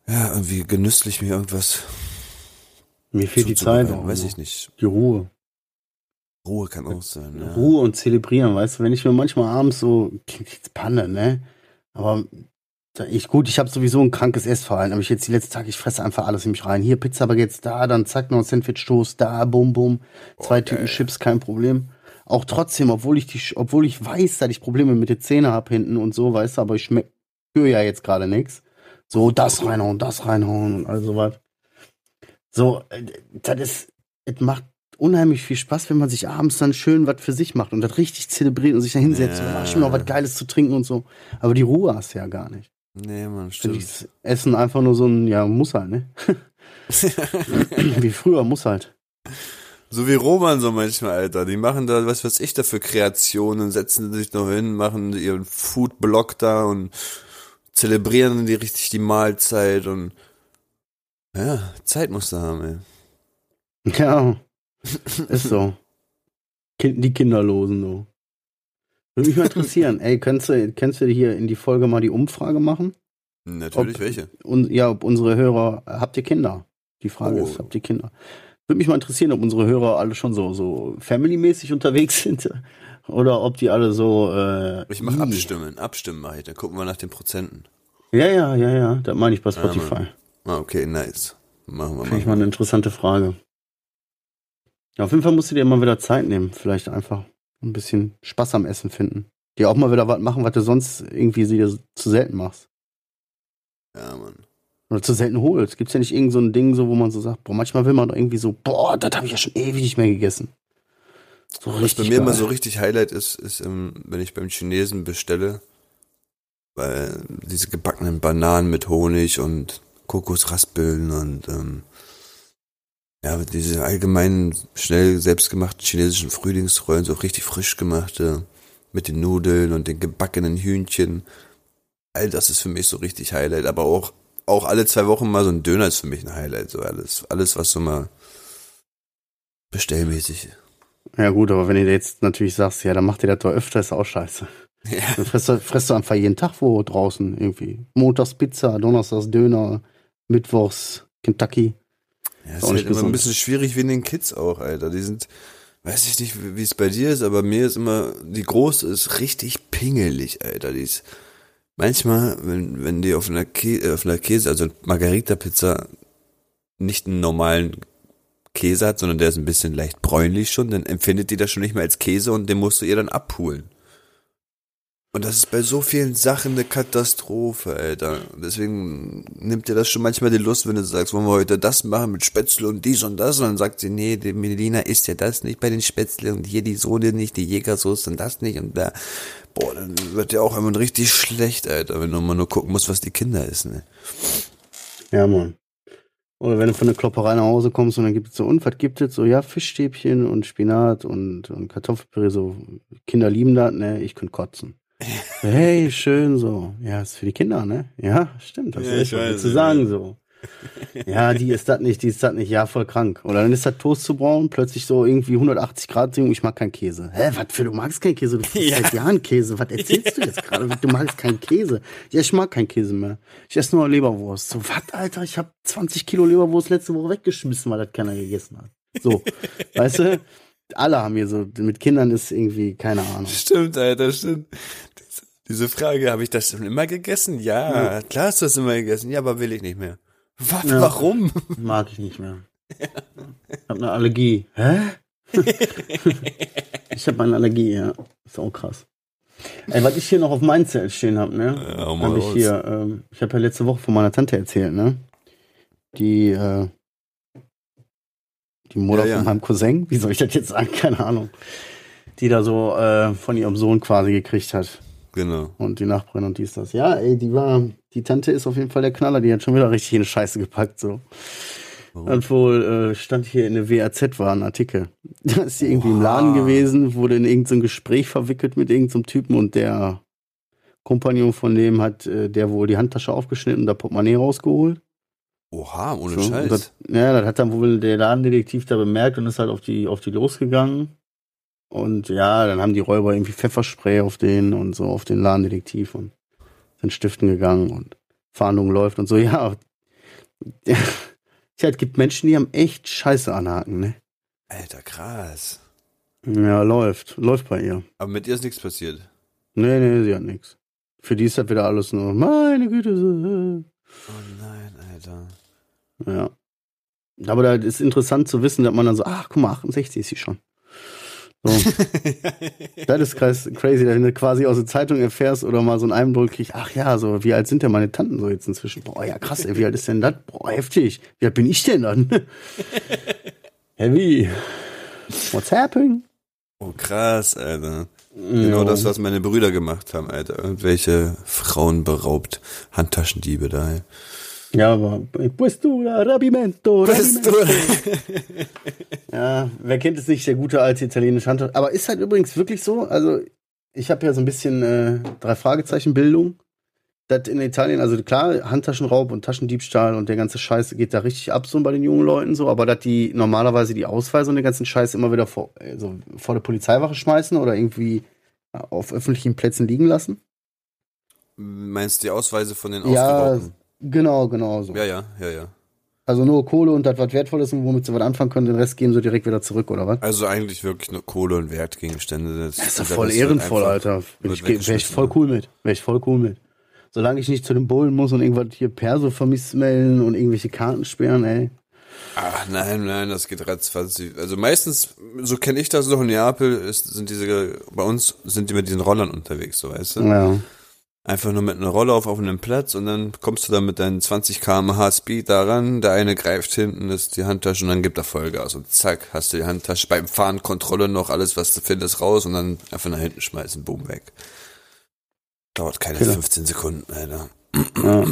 Ja, irgendwie genüsslich mir irgendwas Mir fehlt die Zeit auch. weiß ich nicht. Die Ruhe. Ruhe kann auch sein, ja. Ruhe und zelebrieren, weißt du, wenn ich mir manchmal abends so, kriegt's Panne, ne? Aber ich, gut, ich habe sowieso ein krankes Essverhalten, aber ich jetzt die letzten Tage, ich fresse einfach alles in mich rein. Hier Pizza Baguettes da, dann zack, noch ein Sandwich-Toast da, bum, bum. Zwei Tüten geil. Chips, kein Problem. Auch trotzdem, obwohl ich die, obwohl ich weiß, dass ich Probleme mit den Zähnen hab hinten und so, weißt du, aber ich schmeck, spüre ja jetzt gerade nichts. So, das reinhauen, das reinhauen und all sowas. So, äh, das ist, es macht unheimlich viel Spaß, wenn man sich abends dann schön was für sich macht und das richtig zelebriert und sich da hinsetzt Ja. und noch was Geiles zu trinken und so. Aber die Ruhe hast du ja gar nicht. Nee, man, Für stimmt. ist Essen einfach nur so ein, ja, muss halt, ne? Wie früher, muss halt. So wie Roman so manchmal, Alter. Die machen da, was weiß ich da für Kreationen, setzen sich noch hin, machen ihren Foodblog da und zelebrieren die richtig die Mahlzeit und ja, Zeit musst du haben, ey. Ja, ist so. Die Kinderlosen, so. Würde mich mal interessieren, ey, könntest du, könntest du hier in die Folge mal die Umfrage machen? Natürlich Ob- welche. Und ja, ob unsere Hörer, habt ihr Kinder? Die Frage Oh. ist, habt ihr Kinder? Würde mich mal interessieren, ob unsere Hörer alle schon so, so family-mäßig unterwegs sind oder ob die alle so. Äh, Ich mach ih. Abstimmen, Abstimmen mach ich, dann gucken wir nach den Prozenten. Ja, ja, ja, ja, das meine ich bei Spotify. Ah, okay, nice. Machen wir Finde ich mal. mal eine interessante Frage. Ja, auf jeden Fall musst du dir mal wieder Zeit nehmen. Vielleicht einfach ein bisschen Spaß am Essen finden. Dir auch mal wieder was machen, was du sonst irgendwie dir zu selten machst. Ja, Mann. Oder zu selten holst. Gibt's ja nicht irgend so ein Ding, so, wo man so sagt, boah, manchmal will man doch irgendwie so, boah, das habe ich ja schon ewig nicht mehr gegessen. So Was bei mir immer geil. so richtig Highlight ist, ist, ähm, wenn ich beim Chinesen bestelle, Weil diese gebackenen Bananen mit Honig und Kokosraspeln und ähm, ja, diese allgemeinen, schnell selbstgemachten chinesischen Frühlingsrollen, so richtig frisch gemachte, mit den Nudeln und den gebackenen Hühnchen. All das ist für mich so richtig Highlight, aber auch, auch alle zwei Wochen mal so ein Döner ist für mich ein Highlight, so alles, alles, was so mal bestellmäßig. Ja gut, aber wenn du jetzt natürlich sagst, ja, dann macht ihr das doch öfter, ist auch scheiße. Ja. Dann frisst du, frisst du einfach jeden Tag wo draußen irgendwie. Montags Pizza, Donnerstags Döner, Mittwochs Kentucky. Ja, ist, halt immer ein bisschen schwierig wie in den Kids auch, Alter. Die sind, weiß ich nicht, wie es bei dir ist, aber mir ist immer, die Große ist richtig pingelig, Alter. Die ist, manchmal, wenn, wenn die auf einer, Käse, auf einer Käse, also Margarita-Pizza, nicht einen normalen Käse hat, sondern der ist ein bisschen leicht bräunlich schon, dann empfindet die das schon nicht mehr als Käse und den musst du ihr dann abholen. Und das ist bei so vielen Sachen eine Katastrophe, Alter. Deswegen nimmt dir das schon manchmal die Lust, wenn du sagst, wollen wir heute das machen mit Spätzle und dies und das. Und dann sagt sie, nee, die Melina isst ja das nicht bei den Spätzle und hier die Sohle nicht, die Jägersoße und das nicht und da. Boah, dann wird dir auch immer richtig schlecht, Alter, wenn du mal nur gucken musst, was die Kinder essen. Ne? Ja, Mann. Oder wenn du von der Klopperei nach Hause kommst und dann gibt es so, und was gibt es? So, ja, Fischstäbchen und Spinat und, und Kartoffelpüree, so, Kinder lieben das, ne, ich könnte kotzen. Hey, schön so. Ja, ist für die Kinder, ne? Ja, stimmt. Das ja, ist was zu sagen so. Ja, die ist das nicht, die ist das nicht, ja, voll krank. Oder dann ist das Toast zu braun, plötzlich so irgendwie 180 Grad, ich mag keinen Käse. Hä, was für, du magst keinen Käse? Du frisst ja. seit Jahren Käse. Was erzählst du jetzt gerade? Du magst keinen Käse. Ja, ich mag keinen Käse mehr. Ich esse nur Leberwurst. So, was, Alter, ich habe 20 Kilo Leberwurst letzte Woche weggeschmissen, weil das keiner gegessen hat. So, weißt du? Alle haben hier so, mit Kindern ist irgendwie, keine Ahnung. Stimmt, Alter, stimmt. Diese Frage, habe ich das schon immer gegessen? Ja, ja, klar hast du das immer gegessen. Ja, aber will ich nicht mehr. Was, ja, warum? Mag ich nicht mehr. Ja. Hab eine Allergie. Hä? ich habe eine Allergie, ja. Ist auch krass. Ey, was ich hier noch auf meinem Zelt stehen habe, ne? Ja, hab ich hier, ähm, ich habe ja letzte Woche von meiner Tante erzählt, ne? Die, äh, die Mutter ja, ja. von meinem Cousin, wie soll ich das jetzt sagen? Keine Ahnung. Die da so äh, von ihrem Sohn quasi gekriegt hat. Genau. Und die Nachbarin und dies, das. Ja, ey, die war, die Tante ist auf jeden Fall der Knaller, die hat schon wieder richtig in die Scheiße gepackt, so. Warum? Und wohl äh, stand hier in der WAZ war ein Artikel. Da ist sie irgendwie wow. im Laden gewesen, wurde in irgendein Gespräch verwickelt mit irgendeinem Typen und der Kompagnon von dem hat äh, der wohl die Handtasche aufgeschnitten und da Portemonnaie rausgeholt. Oha, ohne so, Scheiß. Das, ja, das hat dann wohl der Ladendetektiv da bemerkt und ist halt auf die, auf die losgegangen. Und ja, dann haben die Räuber irgendwie Pfefferspray auf den und so auf den Ladendetektiv und sind stiften gegangen und Fahndung läuft und so. Ja, ja, es gibt Menschen, die haben echt Scheiße anhaken, ne? Alter, krass. Ja, läuft. Läuft bei ihr. Aber mit ihr ist nichts passiert. Nee, nee, sie hat nichts. Für die ist das wieder alles nur, meine Güte. Oh nein, Alter. Ja. Aber da ist interessant zu wissen, dass man dann so, ach, guck mal, 68 ist sie schon. So. das ist crazy, wenn du quasi aus der Zeitung erfährst oder mal so einen Eindruck kriegst, ach ja, so, wie alt sind denn meine Tanten so jetzt inzwischen? Boah, ja krass, ey, wie alt ist denn das? Boah, heftig. Wie alt bin ich denn dann? Heavy. What's happening? Oh, krass, Alter. Genau das, was meine Brüder gemacht haben, Alter. Irgendwelche Frauen beraubt. Handtaschendiebe da. Ja, aber Questura, Rabimento, Rabimento. ja, wer kennt es nicht, der gute alte italienische Handtaschen. Aber ist halt übrigens wirklich so, also ich habe ja so ein bisschen äh, drei Fragezeichen Bildung. Das in Italien, also klar, Handtaschenraub und Taschendiebstahl und der ganze Scheiß geht da richtig ab so bei den jungen Leuten so, aber dass die normalerweise die Ausweise und den ganzen Scheiß immer wieder vor, also vor der Polizeiwache schmeißen oder irgendwie auf öffentlichen Plätzen liegen lassen? Meinst du die Ausweise von den Ausgeraubten? Ja, Genau, genau so. Ja, ja, ja, ja. Also nur Kohle und das, was wertvoll ist und womit sie was anfangen können, den Rest geben sie direkt wieder zurück, oder was? Also eigentlich wirklich nur Kohle und Wertgegenstände. Das, das ist doch voll ehrenvoll, Alter. Bin ich, wär ich voll cool mit. Wäre ich voll cool mit. Solange ich nicht zu den Bullen muss und irgendwas hier Perso vermisst melden und irgendwelche Karten sperren, ey. Ach nein, nein, das geht ratzfatz. Also meistens, so kenne ich das noch in Neapel, ist, sind diese, bei uns sind die mit diesen Rollern unterwegs, so weißt du? Ja einfach nur mit einer Rolle auf offenem Platz und dann kommst du da mit deinen 20 km/h Speed daran, der eine greift hinten, ist die Handtasche und dann gibt er Vollgas und zack, hast du die Handtasche beim Fahren Kontrolle noch, alles was du findest raus und dann einfach nach hinten schmeißen, boom, weg. Dauert keine Killer. 15 Sekunden, Alter. Ja.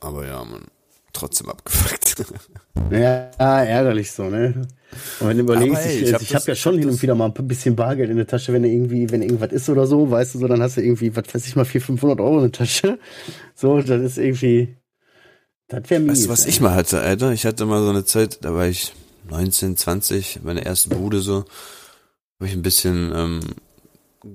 Aber ja, man. Trotzdem abgefuckt. Ja, ärgerlich so, ne? Und wenn du überlegst, ey, ich, ich ich, hab habe ja schon hin und wieder mal ein bisschen Bargeld in der Tasche, wenn irgendwie, wenn irgendwas ist oder so, weißt du, so, dann hast du irgendwie, was weiß ich mal, 400, 500 Euro in der Tasche. So, das ist irgendwie, das wäre mies. Weißt du, was ey. ich mal hatte, Alter? Ich hatte mal so eine Zeit, da war ich 19, 20, meine erste Bude so, habe ich ein bisschen ähm,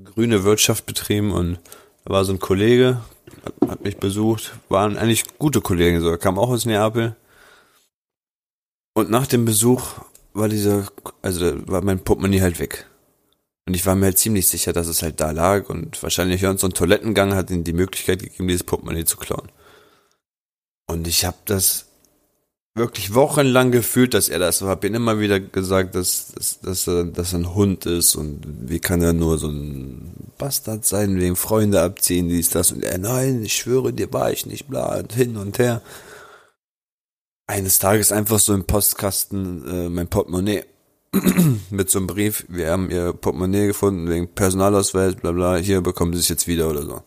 grüne Wirtschaft betrieben und da war so ein Kollege, hat, hat mich besucht, waren eigentlich gute Kollegen, so, er kam auch aus Neapel. Und nach dem Besuch war dieser, also war mein Portemonnaie halt weg. Und ich war mir halt ziemlich sicher, dass es halt da lag und wahrscheinlich so ein Toilettengang hat ihm die Möglichkeit gegeben, dieses Portemonnaie zu klauen. Und ich habe das wirklich wochenlang gefühlt, dass er das so. Hab ihm immer wieder gesagt, dass, dass, dass, er, dass er ein Hund ist und wie kann er nur so ein Bastard sein, wegen Freunde abziehen, dies, das. Und er, nein, ich schwöre dir, war ich nicht, bla, und hin und her. Eines Tages einfach so im Postkasten äh, mein Portemonnaie mit so einem Brief, wir haben ihr Portemonnaie gefunden wegen Personalausweis, bla bla, hier bekommen sie es jetzt wieder oder so.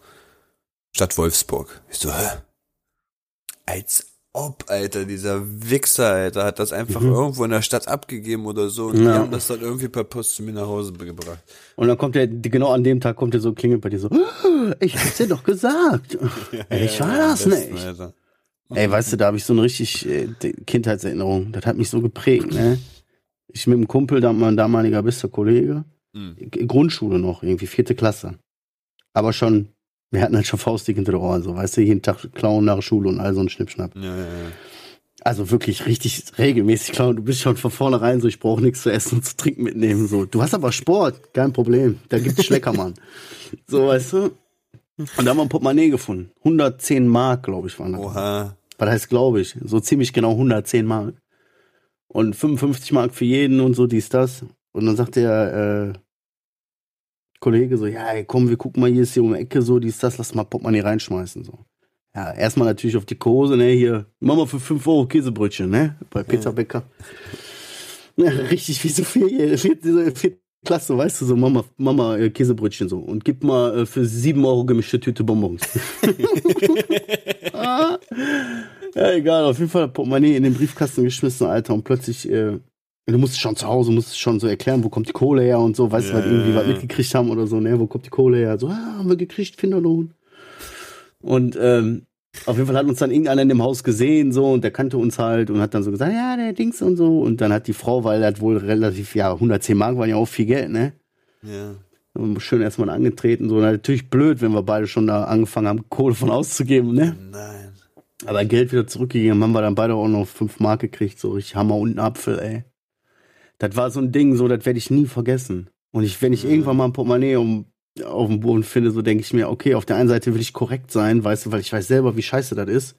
Stadt Wolfsburg. Ich so, hä? Als ob, Alter, dieser Wichser, Alter, hat das einfach Mhm. irgendwo in der Stadt abgegeben oder so und die Ja. haben das dann irgendwie per Post zu mir nach Hause gebracht. Und dann kommt der, genau an dem Tag kommt der so, klingelt bei dir so, ich hab's dir doch gesagt. ich war Ja, das besten, nicht. Alter. Ey, weißt du, da habe ich so eine richtig äh, die Kindheitserinnerung. Das hat mich so geprägt, ne? Ich mit einem Kumpel, da mein damaliger bester Kollege, Mhm. Grundschule noch, irgendwie vierte Klasse. Aber schon, wir hatten halt schon faustdick hinter der Ohren, so, weißt du, jeden Tag klauen nach der Schule und all so ein Schnippschnapp. Ja, ja, ja. Also wirklich richtig regelmäßig klauen. Du bist schon von vornherein so, ich brauche nichts zu essen und zu trinken mitnehmen. So, du hast aber Sport, kein Problem. Da gibt's Schleckermann. so, weißt du? Und da haben wir ein Portemonnaie gefunden. 110 Mark, glaube ich, waren das. Oha. Was heißt, glaube ich? So ziemlich genau 110 Mark. Und 55 Mark für jeden und so, dies, das. Und dann sagt der äh, Kollege so, ja, ey, komm, wir gucken mal, hier ist hier um die Ecke so, dies, das, lass mal Portemonnaie reinschmeißen. So. Ja, erstmal natürlich auf die Kurse, ne, hier, mach mal für 5 Euro Käsebrötchen, ne, bei Peter Becker. Ja, richtig wie so vier, vier, vier Klasse, weißt du, so Mama, Mama äh, Käsebrötchen so und gib mal äh, für 7 Euro gemischte Tüte Bonbons. Ah. Ja, egal, auf jeden Fall Portemonnaie in den Briefkasten geschmissen, Alter, und plötzlich, äh, du musst schon zu Hause, musst schon so erklären, wo kommt die Kohle her und so, weißt du, Ja, weil irgendwie was mitgekriegt haben oder so, ne, wo kommt die Kohle her? So, ah, haben wir gekriegt, Finderlohn. Und, ähm, auf jeden Fall hat uns dann irgendeiner in dem Haus gesehen, so, und der kannte uns halt und hat dann so gesagt, ja, der Dings und so. Und dann hat die Frau, weil er hat wohl relativ, ja, 110 Mark waren ja auch viel Geld, ne? Ja. Und schön erstmal angetreten, so. Und natürlich blöd, wenn wir beide schon da angefangen haben, Kohle von auszugeben, ne? Nein. Aber Geld wieder zurückgegeben, haben wir dann beide auch noch 5 Mark gekriegt, so richtig Hammer und ein Apfel, ey. Das war so ein Ding, so, das werde ich nie vergessen. Und ich, wenn ich Mhm. irgendwann mal ein Portemonnaie um, auf dem Boden finde, so denke ich mir, okay, auf der einen Seite will ich korrekt sein, weißt du, weil ich weiß selber, wie scheiße das ist.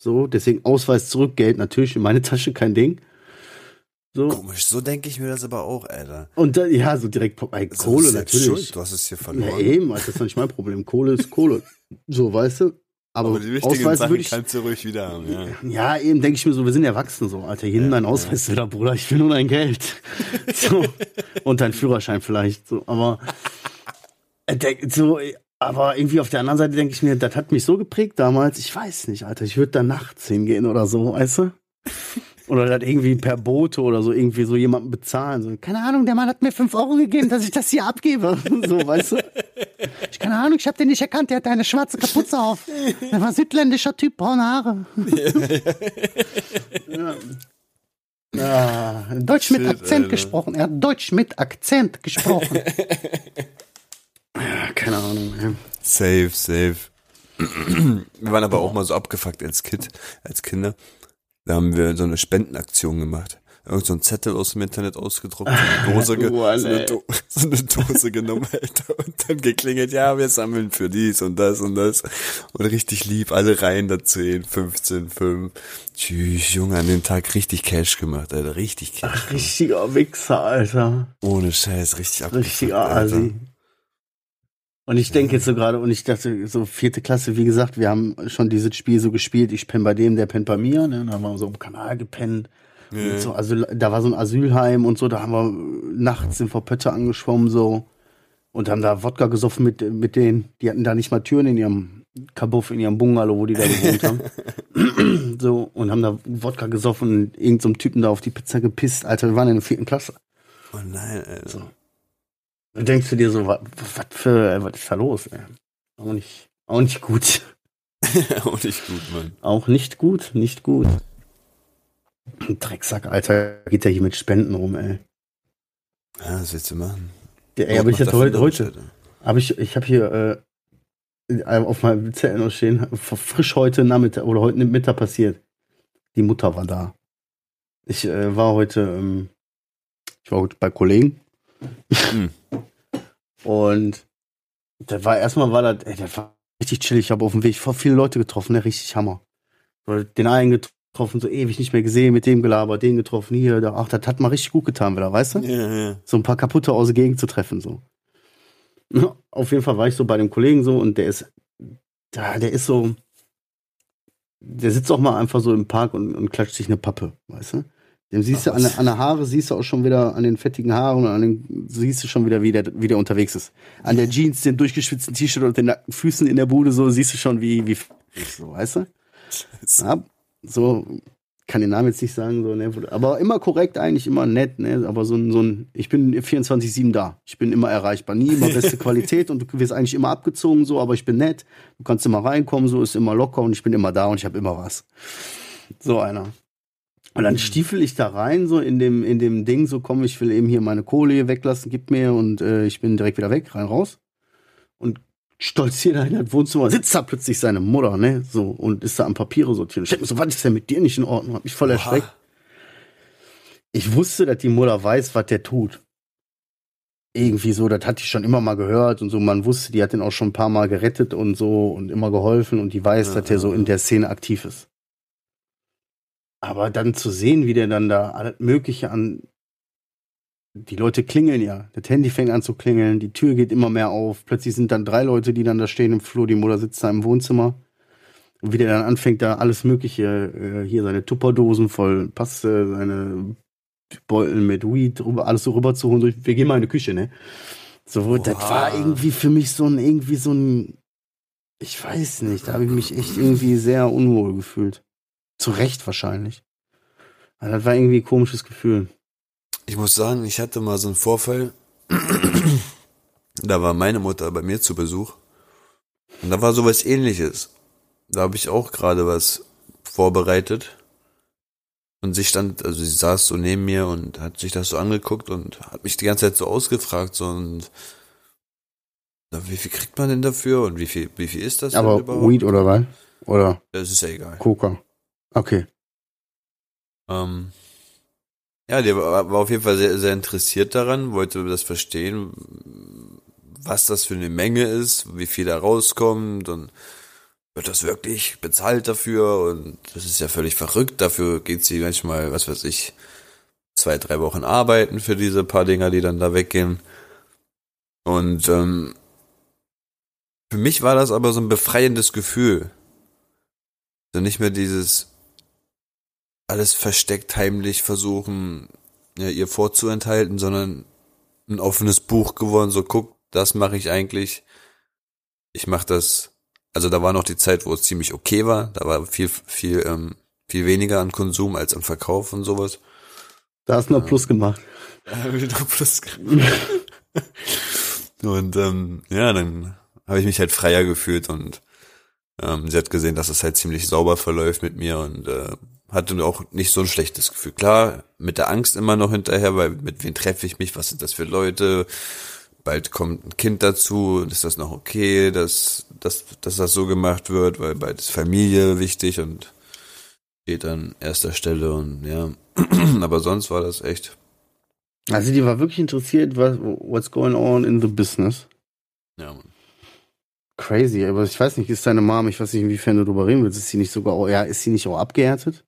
So, deswegen Ausweis zurück, Geld natürlich in meine Tasche, kein Ding. So. Komisch, so denke ich mir das aber auch, Alter. Und da, ja, so direkt ey, Kohle natürlich. Schuld, du hast es hier Ja, verloren. eben, also das ist doch nicht mein Problem. Kohle ist Kohle. So, weißt du? Aber, aber die wichtigen Ausweis Sachen ich. kannst du ruhig wieder haben, ja. Ja, eben denke ich mir so, wir sind erwachsen so, Alter. Hier nimm deinen Ausweis wieder, Bruder. Ich will nur dein Geld. so. Und dein Führerschein vielleicht. So, aber äh, so, aber irgendwie auf der anderen Seite denke ich mir, das hat mich so geprägt damals. Ich weiß nicht, Alter. Ich würde da nachts hingehen oder so, weißt du? Oder das irgendwie per Bote oder so irgendwie so jemanden bezahlen. So, keine Ahnung, der Mann hat mir fünf Euro gegeben, dass ich das hier abgebe. So, weißt du? Ich keine Ahnung, ich habe den nicht erkannt, der hat eine schwarze Kapuze auf. Der war südländischer Typ, braune Haare. ja. Ja, Deutsch mit Shit, Akzent Alter. gesprochen. Er hat Deutsch mit Akzent gesprochen. ja, keine Ahnung. ey. Safe, safe. Wir waren aber auch mal so abgefuckt als Kind, als Kinder. Da haben wir so eine Spendenaktion gemacht. Irgend so ein Zettel aus dem Internet ausgedruckt, so eine Dose, ge Mann, so, eine. Do so eine Dose genommen, Alter, und dann geklingelt, ja, wir sammeln für dies und das und das. Und richtig lieb, alle Reihen da 10, 15, 5. Tschüss, Junge, an dem Tag richtig Cash gemacht, Alter, richtig Cash. Ach, richtiger Wichser, Alter. Ohne Scheiß, richtig abgefuckt, Richtiger. Asi. Und ich denke jetzt so gerade, und ich dachte, so vierte Klasse, wie gesagt, wir haben schon dieses Spiel so gespielt, ich penne bei dem, der pennt bei mir, ne? Dann haben wir so im Kanal gepennt. Und so, also da war so ein Asylheim und so, da haben wir nachts sind wir Pötte angeschwommen so. und haben da Wodka gesoffen mit, mit denen. Die hatten da nicht mal Türen in ihrem Kabuff, in ihrem Bungalow, wo die da gewohnt haben. so, und haben da Wodka gesoffen und irgendeinem so Typen da auf die Pizza gepisst. Alter, wir waren in der vierten Klasse. Oh nein, Alter. So. Dann denkst du dir so, was, was für, was ist da los, ey? Auch nicht, auch nicht gut. auch nicht gut, Mann. Auch nicht gut, nicht gut. Drecksack, Alter, geht der hier mit Spenden rum, ey. Ja, was willst du machen? Ja, ey, aber ich hatte heute, heute, aber ich, ich habe hier äh, auf meinem Zettel noch stehen, frisch heute Nachmittag oder heute Mittag passiert. Die Mutter war da. Ich äh, war heute, ähm, ich war heute bei Kollegen. Hm. Und das war erstmal war das, ey, das war richtig chillig. Ich habe auf dem Weg vor viele Leute getroffen, ne, richtig Hammer. Den einen getroffen, so ewig nicht mehr gesehen, mit dem gelabert, den getroffen, hier, da. Ach, das hat mal richtig gut getan wieder, weißt du? Ja, ja. So ein paar kaputte aus der Gegend zu treffen, so. Auf jeden Fall war ich so bei dem Kollegen so und der ist, da, der ist so, der sitzt auch mal einfach so im Park und, und klatscht sich eine Pappe, weißt du? Dem siehst du an, an der Haare, siehst du auch schon wieder an den fettigen Haaren und an den, siehst du schon wieder, wie der, wie der unterwegs ist. An der Jeans, den durchgeschwitzten T-Shirt und den nackten Füßen in der Bude, so siehst du schon, wie, wie, so, weißt du? Ja, so, kann den Namen jetzt nicht sagen, so, ne, aber immer korrekt eigentlich, immer nett, ne, aber so ein, so ein, ich bin 24-7 da. Ich bin immer erreichbar, nie immer beste Qualität und du wirst eigentlich immer abgezogen, so, aber ich bin nett. Du kannst immer reinkommen, so, ist immer locker und ich bin immer da und ich habe immer was. So einer. Und dann stiefel ich da rein, so in dem, in dem Ding, so komm, ich will eben hier meine Kohle weglassen, gib mir und äh, ich bin direkt wieder weg, rein raus. Und stolziert da in das Wohnzimmer, sitzt da plötzlich seine Mutter, ne, so, und ist da am Papiere sortieren. Ich denk mir so, was ist denn mit dir nicht in Ordnung? Hab mich voll erschreckt. Ich wusste, dass die Mutter weiß, was der tut. Irgendwie so, das hatte ich schon immer mal gehört und so, man wusste, die hat den auch schon ein paar Mal gerettet und so und immer geholfen und die weiß, ja, dass der so in der Szene aktiv ist. Aber dann zu sehen, wie der dann da alles Mögliche an. Die Leute klingeln ja. Das Handy fängt an zu klingeln, die Tür geht immer mehr auf. Plötzlich sind dann drei Leute, die dann da stehen im Flur, die Mutter sitzt da im Wohnzimmer. Und wie der dann anfängt, da alles Mögliche, äh, hier seine Tupperdosen voll Paste, seine Beutel mit Weed, alles so rüber zu holen. Wir gehen mal in die Küche, ne? So, Oha. das war irgendwie für mich so ein, irgendwie so ein, ich weiß nicht, da habe ich mich echt irgendwie sehr unwohl gefühlt. Zu Recht wahrscheinlich. Aber das war irgendwie ein komisches Gefühl. Ich muss sagen, ich hatte mal so einen Vorfall. da war meine Mutter bei mir zu Besuch. Und da war sowas ähnliches. Da habe ich auch gerade was vorbereitet. Und sie stand, also sie saß so neben mir und hat sich das so angeguckt und hat mich die ganze Zeit so ausgefragt, so und wie viel kriegt man denn dafür und wie viel, wie viel ist das Aber Weed oder was? Oder? Das ist ja egal. Coca. Okay. Ähm, ja, der war, auf jeden Fall sehr, sehr interessiert daran, wollte das verstehen, was das für eine Menge ist, wie viel da rauskommt und wird das wirklich bezahlt dafür und das ist ja völlig verrückt. Dafür geht sie manchmal, was weiß ich, zwei, drei Wochen arbeiten für diese paar Dinger, die dann da weggehen. Und ähm, für mich war das aber so ein befreiendes Gefühl. So nicht mehr dieses, alles versteckt heimlich versuchen, ja, ihr vorzuenthalten, sondern ein offenes Buch geworden, so guck, das mache ich eigentlich. Ich mache das, also da war noch die Zeit, wo es ziemlich okay war, da war viel, viel, ähm, viel weniger an Konsum als an Verkauf und sowas. Da hast du noch Plus gemacht. Da habe ich noch Plus gemacht. und ähm, ja, dann habe ich mich halt freier gefühlt und ähm, sie hat gesehen, dass es halt ziemlich sauber verläuft mit mir und äh, hatte auch nicht so ein schlechtes Gefühl. Klar, mit der Angst immer noch hinterher, weil mit wem treffe ich mich, was sind das für Leute? Bald kommt ein Kind dazu, ist das noch okay, dass, dass, dass das so gemacht wird, weil bald ist Familie wichtig und steht an erster Stelle und ja, aber sonst war das echt. Also die war wirklich interessiert, was, what's going on in the business. Ja, Mann. Crazy, aber ich weiß nicht, ist deine Mom, ich weiß nicht, inwiefern du darüber reden willst, ist sie nicht sogar, ja, ist sie nicht auch abgehärtet?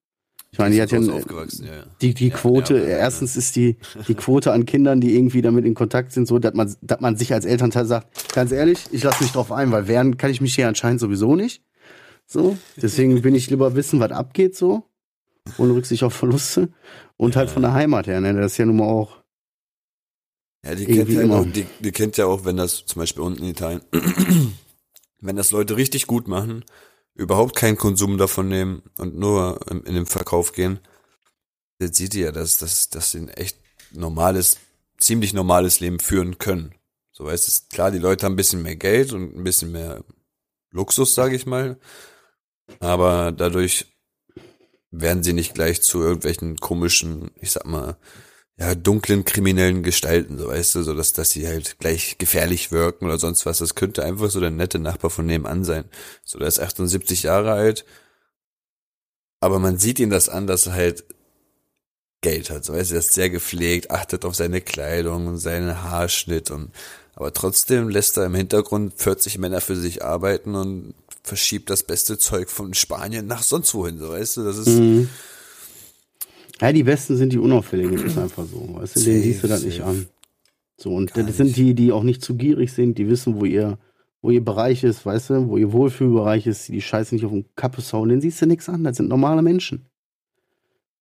Ich meine, die hat ja, aufgewachsen, ja, die, die Quote, ja, erstens ist die, die Quote an Kindern, die irgendwie damit in Kontakt sind, so, dass man, dass man sich als Elternteil sagt, ganz ehrlich, ich lasse mich drauf ein, weil werden kann ich mich hier anscheinend sowieso nicht. So, deswegen bin ich lieber wissen, was abgeht, so, ohne Rücksicht auf Verluste. Und halt von der Heimat her, ne, das ist ja nun mal auch, Ja, die kennt, ja auch, die, die kennt ja auch, wenn das zum Beispiel unten in Italien, wenn das Leute richtig gut machen, überhaupt keinen Konsum davon nehmen und nur in, den Verkauf gehen, dann sieht die ja, dass, dass, dass sie ein echt normales, ziemlich normales Leben führen können. So weißt es, klar, die Leute haben ein bisschen mehr Geld und ein bisschen mehr Luxus, sage ich mal, aber dadurch werden sie nicht gleich zu irgendwelchen komischen, ich sag mal, ja, dunklen kriminellen Gestalten, so weißt du, so dass, dass sie halt gleich gefährlich wirken oder sonst was. Das könnte einfach so der nette Nachbar von nebenan sein. So, der ist 78 Jahre alt, aber man sieht ihn das an, dass er halt Geld hat, so weißt du, er ist sehr gepflegt, achtet auf seine Kleidung und seinen Haarschnitt und aber trotzdem lässt er im Hintergrund 40 Männer für sich arbeiten und verschiebt das beste Zeug von Spanien nach sonst wohin, so weißt du, das ist Mhm. Ja, die Besten sind die Unauffälligen, das ist einfach so. Weißt du, denen Safe, siehst du das nicht an. So, und Gar das sind nicht. die, die auch nicht zu gierig sind, die wissen, wo ihr, wo ihr Bereich ist, weißt du, wo ihr Wohlfühlbereich ist, die Scheiße nicht auf den Kappes hauen, denen siehst du nichts an, das sind normale Menschen.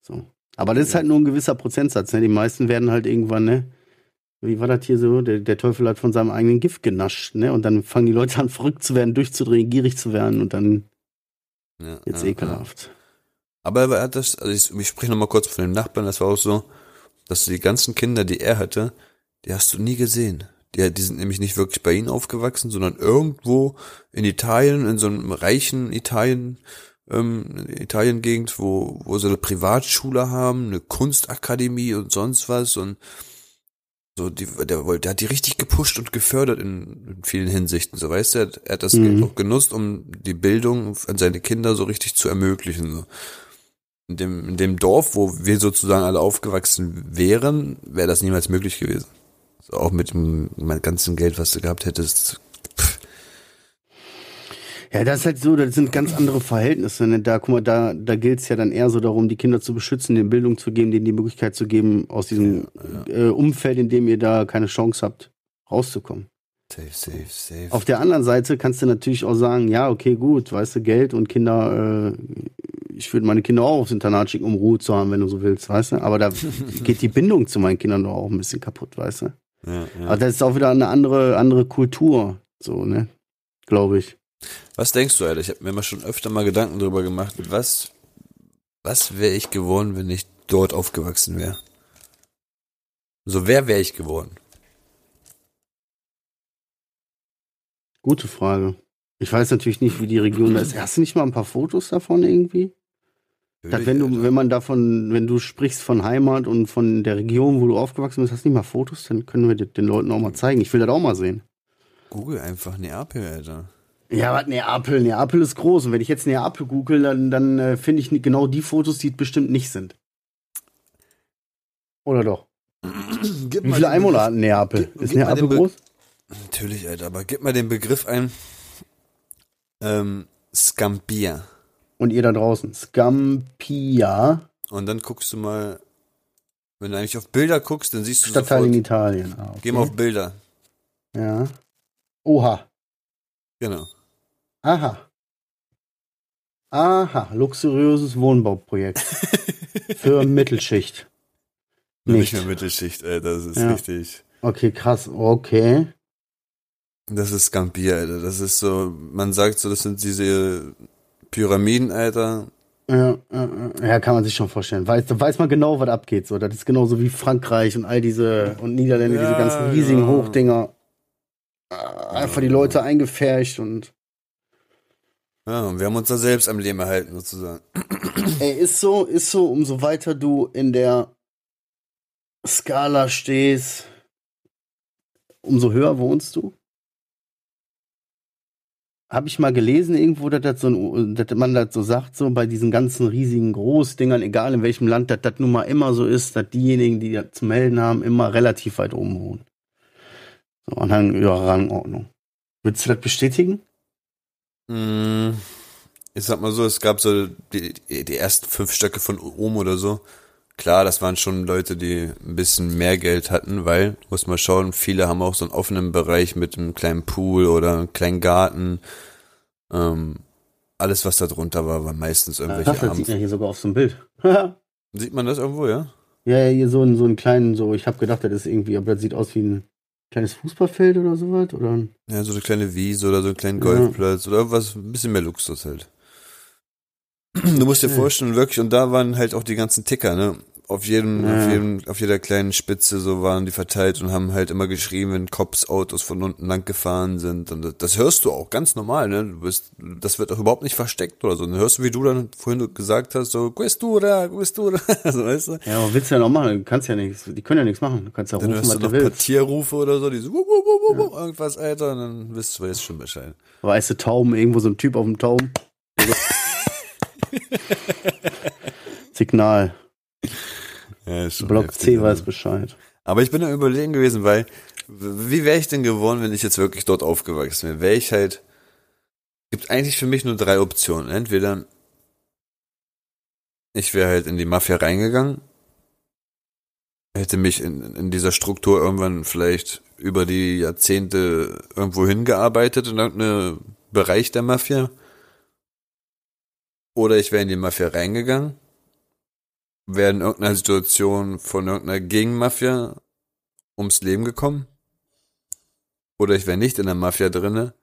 So. Aber das ist halt nur ein gewisser Prozentsatz, ne? Die meisten werden halt irgendwann, ne? Wie war das hier so? Der, der Teufel hat von seinem eigenen Gift genascht, ne? Und dann fangen die Leute an, verrückt zu werden, durchzudrehen, gierig zu werden und dann ja, jetzt ja, ja. ekelhaft. Aber er hat das, also ich, ich spreche nochmal kurz von dem Nachbarn, das war auch so, dass die ganzen Kinder, die er hatte, die hast du nie gesehen. Die, die sind nämlich nicht wirklich bei ihnen aufgewachsen, sondern irgendwo in Italien, in so einem reichen Italien, ähm, Italien-Gegend, wo, wo sie eine Privatschule haben, eine Kunstakademie und sonst was und so, die, der der hat die richtig gepusht und gefördert in, in vielen Hinsichten, so weißt du, er, hat- er hat das Mhm. Geld auch genutzt, um die Bildung an seine Kinder so richtig zu ermöglichen, so in dem, in dem Dorf, wo wir sozusagen alle aufgewachsen wären, wäre das niemals möglich gewesen. So, auch mit dem mein ganzen Geld, was du gehabt hättest. Ja, das ist halt so, das sind ganz andere Verhältnisse. Ne? Da, guck mal, da, da gilt es ja dann eher so darum, die Kinder zu beschützen, denen Bildung zu geben, denen die Möglichkeit zu geben, aus diesem Äh, Umfeld, in dem ihr da keine Chance habt, rauszukommen. Safe, safe, safe. Auf der anderen Seite kannst du natürlich auch sagen, ja, okay, gut, weißt du, Geld und Kinder, äh, ich würde meine Kinder auch aufs Internat schicken, um Ruhe zu haben, wenn du so willst, weißt du. Aber da geht die Bindung zu meinen Kindern doch auch ein bisschen kaputt, weißt du. ja, ja. Aber das ist auch wieder eine andere, andere Kultur, so, ne? Glaube ich. Was denkst du, Alter? Ich habe mir mal schon öfter mal Gedanken darüber gemacht, was, was wäre ich geworden, wenn ich dort aufgewachsen wäre? So, wer wäre ich geworden? Gute Frage. Ich weiß natürlich nicht, wie die Region da ist. Hast du nicht mal ein paar Fotos davon irgendwie? Dass wenn du, wenn man davon, wenn du sprichst von Heimat und von der Region, wo du aufgewachsen bist, hast du nicht mal Fotos, dann können wir den Leuten auch mal zeigen. Ich will das auch mal sehen. Google einfach Neapel, Alter. Ja, was Neapel? Neapel ist groß. Und wenn ich jetzt Neapel google, dann, dann äh, finde ich genau die Fotos, die es bestimmt nicht sind. Oder doch? Gib Wie viele Einwohner hat Neapel? Gib- Ist gib Neapel groß? Natürlich, Alter, aber gib mal den Begriff ein. Ähm, Scampia. Und ihr da draußen? Scampia, Und dann guckst du mal, wenn du eigentlich auf Bilder guckst, dann siehst du Stadtteil in sofort. Italien. Ah, okay. Geh mal auf Bilder. Ja. Oha. Genau. Aha. Aha, luxuriöses Wohnbauprojekt. Für Mittelschicht. Nicht Nicht. mehr Mittelschicht, Alter, das ist Ja. richtig. Okay, krass. Okay. Das ist Scampia, Alter. Das ist so, man sagt so, das sind diese Pyramiden, Alter. Ja, ja, kann man sich schon vorstellen. Weiß, da weiß man genau, was abgeht. So, das ist genauso wie Frankreich und all diese und Niederlande, Ja, diese ganzen riesigen ja. Hochdinger. Äh, Einfach die Leute eingefärcht und Ja, und wir haben uns da selbst am Leben erhalten, sozusagen. Ey, ist so, ist so, umso weiter du in der Skala stehst, umso höher wohnst du. Habe ich mal gelesen irgendwo, dass, das so ein, dass man das so sagt, so bei diesen ganzen riesigen Großdingern, egal in welchem Land, dass das nun mal immer so ist, dass diejenigen, die das zu melden haben, immer relativ weit oben wohnen. So anhand ihrer Rangordnung. Würdest du das bestätigen? Mm, Ich sag mal so, es gab so die die ersten fünf Stöcke von oben oder so. Klar, das waren schon Leute, die ein bisschen mehr Geld hatten, weil, muss man schauen, viele haben auch so einen offenen Bereich mit einem kleinen Pool oder einem kleinen Garten. Ähm, alles, was da drunter war, war meistens irgendwelche Ach, das Armen. sieht man hier sogar auf so einem Bild. Sieht man das irgendwo, ja? Ja, ja, hier so einen, so einen kleinen, so, ich habe gedacht, das ist irgendwie, aber das sieht aus wie ein kleines Fußballfeld oder sowas, oder? Ja, so eine kleine Wiese oder so einen kleinen Golfplatz oder irgendwas, ein bisschen mehr Luxus halt. Du musst dir Ja. vorstellen, wirklich, und da waren halt auch die ganzen Ticker, ne? Auf jedem, Ja. auf jedem, auf jeder kleinen Spitze so waren die verteilt und haben halt immer geschrieben, wenn Cops Autos von unten lang gefahren sind. Und das, das hörst du auch ganz normal, ne? Du bist, das wird auch überhaupt nicht versteckt oder so. Dann hörst du, wie du dann vorhin gesagt hast, so, Questura, Questura, so, weißt du? Ja, aber willst du ja noch machen, du kannst ja nichts, die können ja nichts machen, du kannst ja Dann rufen, hörst was du noch willst. Partierrufe oder so, die so, wuh, wuh, wuh, wuh, wuh, irgendwas, Alter, und dann wisst du jetzt schon Bescheid. Weiße Tauben, irgendwo so ein Typ auf dem Tauben. Signal. Ja, Block C weiß Bescheid. Aber ich bin am überlegen gewesen, weil, wie wäre ich denn geworden, wenn ich jetzt wirklich dort aufgewachsen wäre? Wäre ich halt, gibt eigentlich für mich nur drei Optionen. Entweder ich wäre halt in die Mafia reingegangen, hätte mich in, in dieser Struktur irgendwann vielleicht über die Jahrzehnte irgendwo hingearbeitet in irgendeinem Bereich der Mafia. Oder ich wäre in die Mafia reingegangen, wäre in irgendeiner Situation von irgendeiner Gegenmafia ums Leben gekommen. Oder ich wäre nicht in der Mafia drinne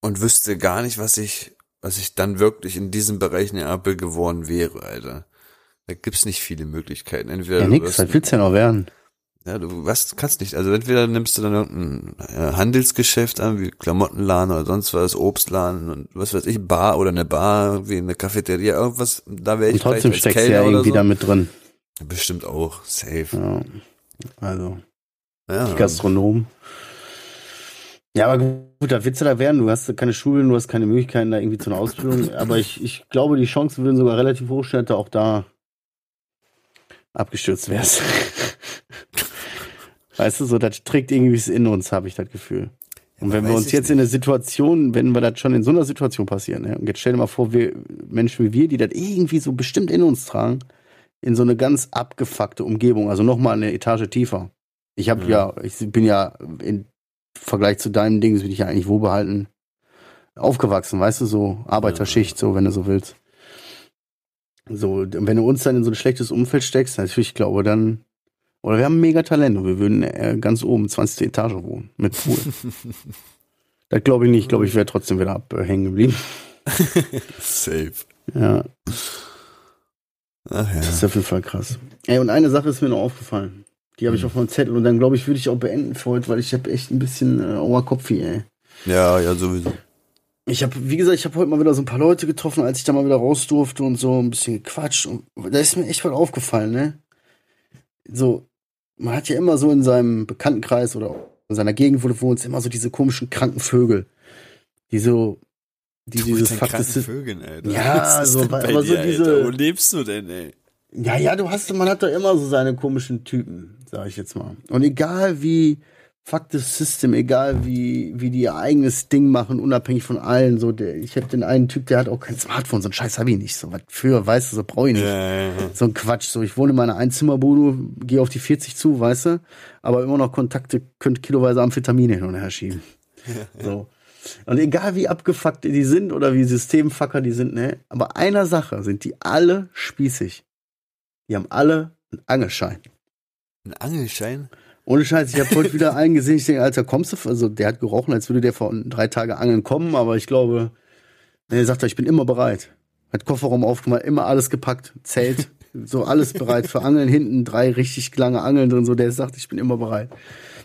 und wüsste gar nicht, was ich, was ich dann wirklich in diesem Bereich Neapel geworden wäre, Alter. Da gibt's nicht viele Möglichkeiten. Entweder Ja, nix, was willst du ja noch werden? Ja, du was kannst nicht. Also entweder nimmst du dann irgendein äh, Handelsgeschäft an, wie Klamottenladen oder sonst was, Obstladen und was weiß ich, Bar oder eine Bar, wie eine Cafeteria, irgendwas, da wäre Und ich vielleicht trotzdem steckst du ja irgendwie so. da mit drin. Bestimmt auch, safe. Ja. Also, Ja, Gastronom. Ja, aber gut, da willst du da werden. Du hast keine Schulen, du hast keine Möglichkeiten da irgendwie zu einer Ausbildung. Aber ich, ich glaube, die Chancen würden sogar relativ hoch stehen, dass du auch da abgestürzt wärst. weißt du, so, das trägt irgendwie es in uns, habe ich das Gefühl. Und wenn wir uns jetzt in der Situation, wenn wir das schon in so einer Situation passieren, ne? und jetzt stell dir mal vor, wir Menschen wie wir, die das irgendwie so bestimmt in uns tragen, in so eine ganz abgefuckte Umgebung, also nochmal eine Etage tiefer. Ich habe ja. Ja. ich bin ja im Vergleich zu deinem Ding, bin ich ja eigentlich wohlbehalten aufgewachsen, weißt du, so Arbeiterschicht, so, wenn du so willst. So, und wenn du uns dann in so ein schlechtes Umfeld steckst, natürlich, ich glaube, dann, oder wir haben mega Talent und wir würden äh, ganz oben, 20. Etage wohnen, mit Pool. das glaube ich nicht, ich glaube, ich wäre trotzdem wieder abhängen geblieben. safe. Ja, Ach ja. das ist auf jeden Fall krass. Ey, und eine Sache ist mir noch aufgefallen. Die habe ich auf meinem Zettel und dann glaube ich, würde ich auch beenden für heute, weil ich habe echt ein bisschen äh, Auerkopfi, ey. Ja, ja, sowieso. Ich habe, wie gesagt, ich habe heute mal wieder so ein paar Leute getroffen, als ich da mal wieder raus durfte und so ein bisschen gequatscht. Und da ist mir echt was aufgefallen, ne? So, man hat ja immer so in seinem Bekanntenkreis oder in seiner Gegend, wo du wohnst, immer so diese komischen kranken Vögel, die so, die Du dieses mit deinen Fakt kranken ist. Vögeln, Alter. Ja, so, aber bei so dir, diese- Alter? Wo lebst du denn, ey? Ja, ja, du hast, man hat da immer so seine komischen Typen, sag ich jetzt mal. Und egal wie fuck the system, egal wie, wie die ihr eigenes Ding machen, unabhängig von allen, so, der, ich habe den einen Typ, der hat auch kein Smartphone, so ein Scheiß hab ich nicht, so was für, weißt du, so brauche ich nicht. Ja, ja, ja. So ein Quatsch, so, ich wohne in meiner Einzimmerbude, gehe auf die 40 zu, weißt du, aber immer noch Kontakte, könnt kiloweise Amphetamine hin und her schieben. So. Und egal wie abgefuckt die sind oder wie Systemfucker die sind, ne, aber einer Sache sind die alle spießig. Die haben alle einen Angelschein. Ein Angelschein? Ohne Scheiß, ich habe heute wieder einen gesehen, ich denke, Alter, kommst du? Also der hat gerochen, als würde der vor drei Tage angeln kommen, aber ich glaube, er sagt, ich bin immer bereit. Hat Kofferraum aufgemacht, immer alles gepackt, Zelt, so alles bereit für Angeln, hinten drei richtig lange Angeln drin, so der sagt, ich bin immer bereit.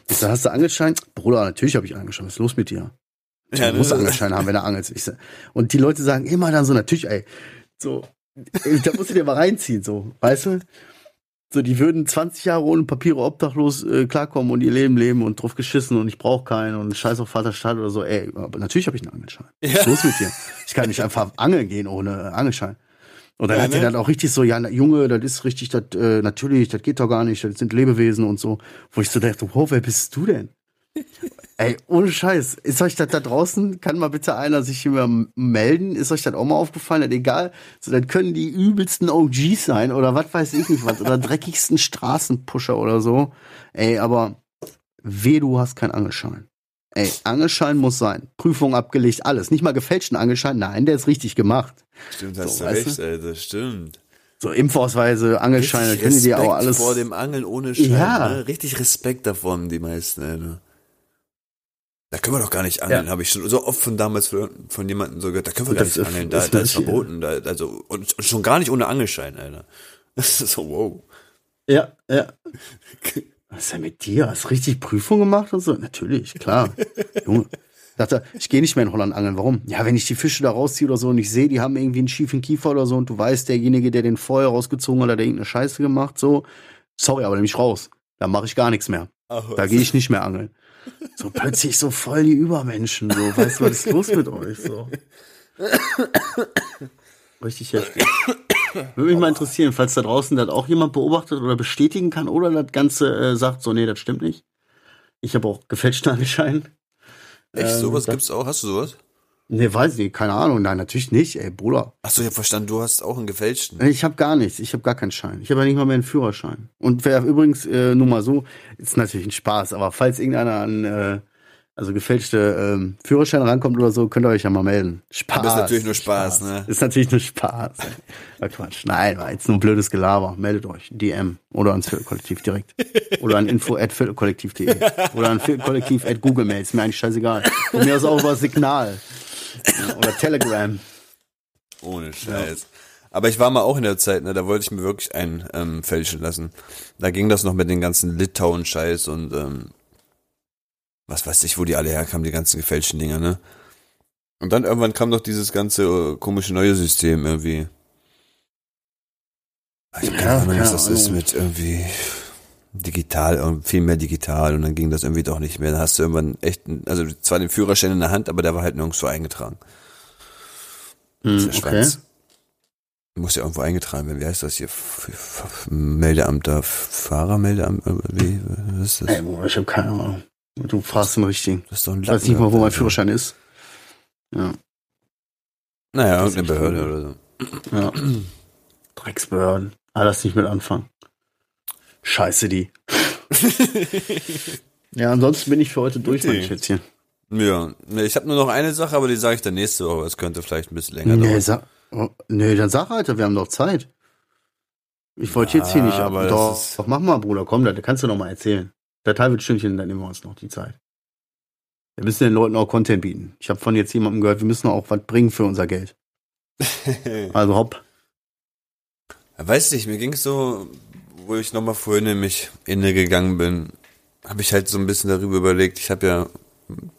Ich sag, hast du Angelschein? Bruder, natürlich habe ich Angelschein, was ist los mit dir? Ja, du musst ne? Angelschein haben, wenn er angelt. Ich sag, und die Leute sagen immer dann so, natürlich, ey, so, ey, da musst du dir mal reinziehen, so, weißt du? So, die würden 20 Jahre ohne Papiere obdachlos äh, klarkommen und ihr Leben leben und drauf geschissen und ich brauche keinen und scheiß auf Vaterstadt oder so. Ey, aber natürlich habe ich einen Angelschein. Was ist Ja. los mit dir? Ich kann nicht einfach angeln gehen ohne Angelschein. Und dann Ja, hat er ne? dann auch richtig so, ja, Junge, das ist richtig, das, äh, natürlich, das geht doch gar nicht, das sind Lebewesen und so. Wo ich so dachte, wow, wer bist du denn? Ey, ohne Scheiß. Ist euch das da draußen, kann mal bitte einer sich hier mal melden? Ist euch das auch mal aufgefallen? Das egal. So, dann können die übelsten OGs sein oder was weiß ich nicht was oder dreckigsten Straßenpusher oder so. Ey, aber weh, du hast keinen Angelschein. Ey, Angelschein muss sein. Prüfung abgelegt, alles. Nicht mal gefälschten Angelschein. Nein, der ist richtig gemacht. Stimmt, hast So, du recht, Alter, stimmt. So Impfausweise, Angelscheine, Richtig können die auch Respekt alles. vor dem Angeln ohne Schein. Ja. Ne? Richtig Respekt davon, die meisten, Alter. Da können wir doch gar nicht angeln, Ja. habe ich schon so oft von damals von, von jemandem so gehört. Da können wir gar Das nicht ist- angeln, da, das da ist ist- verboten. Da, also, und, und schon gar nicht ohne Angelschein, Alter. Das ist so, wow. Ja, ja. Was ist denn mit dir? Hast du richtig Prüfung gemacht und so? Natürlich, klar. Junge. Dachte, ich gehe nicht mehr in Holland angeln. Warum? Ja, wenn ich die Fische da rausziehe oder so und ich sehe, die haben irgendwie einen schiefen Kiefer oder so und du weißt, derjenige, der den vorher rausgezogen hat, hat irgendeine Scheiße gemacht, so. Sorry, aber nehme ich raus. Da mache ich gar nichts mehr. Da gehe ich nicht mehr angeln. So plötzlich so voll die Übermenschen, so. Weißt du, was ist los mit euch, so? Richtig heftig. Würde mich mal interessieren, falls da draußen das auch jemand beobachtet oder bestätigen kann oder das Ganze äh, sagt, so, nee, das stimmt nicht. Ich habe auch gefälschten Angelschein. Echt, Ähm, sowas da- gibt's auch? Hast du sowas? Nee, weiß ich nicht, keine Ahnung. Nein, natürlich nicht, ey, Bruder. Achso, ich hab verstanden, du hast auch einen gefälschten. Ich habe gar nichts, ich habe gar keinen Schein. Ich habe ja nicht mal mehr einen Führerschein. Und wer übrigens, äh, nur mal so, ist natürlich ein Spaß, aber falls irgendeiner an äh, also gefälschte ähm, Führerschein rankommt oder so, könnt ihr euch ja mal melden. Spaß. Aber ist natürlich nur Spaß, ne? Ist natürlich nur Spaß. ey. Quatsch. Nein, war jetzt nur blödes Gelaber. Meldet euch. DM oder ans Viertelkollektiv direkt. Oder an info at viertelkollektiv.de. Oder an viertelkollektiv at Google Mail. Ist mir eigentlich scheißegal. Von mir aus auch über Signal. Ja, oder Telegram. Ohne Scheiß. Aber ich war mal auch in der Zeit, ne, da wollte ich mir wirklich einen ähm, fälschen lassen. Da ging das noch mit den ganzen Litauen-Scheiß und ähm, was weiß ich, wo die alle herkamen, die ganzen gefälschten Dinger, ne? Und dann irgendwann kam doch dieses ganze äh, komische neue System irgendwie. Ich hab keine Ja, Ahnung, was das ist mit irgendwie digital, viel mehr digital und dann ging das irgendwie doch nicht mehr. Dann hast du irgendwann echt, also zwar den Führerschein in der Hand, aber der war halt nirgendwo eingetragen. Der okay. Muss ja irgendwo eingetragen werden. Wie heißt das hier? Meldeamt da? Fahrermeldeamt? Wie was ist das? Ey, Bruder, ich habe keine Ahnung. Du fragst den richtigen. Das ist doch ein Ich weiß nicht mal, wo mein Lappen, Führerschein ist. Ja, Naja, irgendeine Behörde oder so. ja. Drecksbehörden. Alles nicht mit anfangen. Scheiße die. ja, ansonsten bin ich für heute durch, mein. Schätzchen. Ja, ne, ich habe nur noch eine Sache, aber die sage ich dann nächste Woche. Es könnte vielleicht ein bisschen länger Nee, dauern. oh, nee, dann sag, Alter, wir haben doch Zeit. Ich wollte jetzt hier Ja, nicht. aber doch, doch, mach mal, Bruder, komm, das kannst du noch mal erzählen. Der Teil wird Stündchen, dann nehmen wir uns noch die Zeit. Wir müssen den Leuten auch Content bieten. Ich habe von jetzt jemandem gehört, wir müssen auch was bringen für unser Geld. Also hopp. Weißt du, mir ging's so, wo ich nochmal vorhin in mich inne gegangen bin, habe ich halt so ein bisschen darüber überlegt. Ich habe ja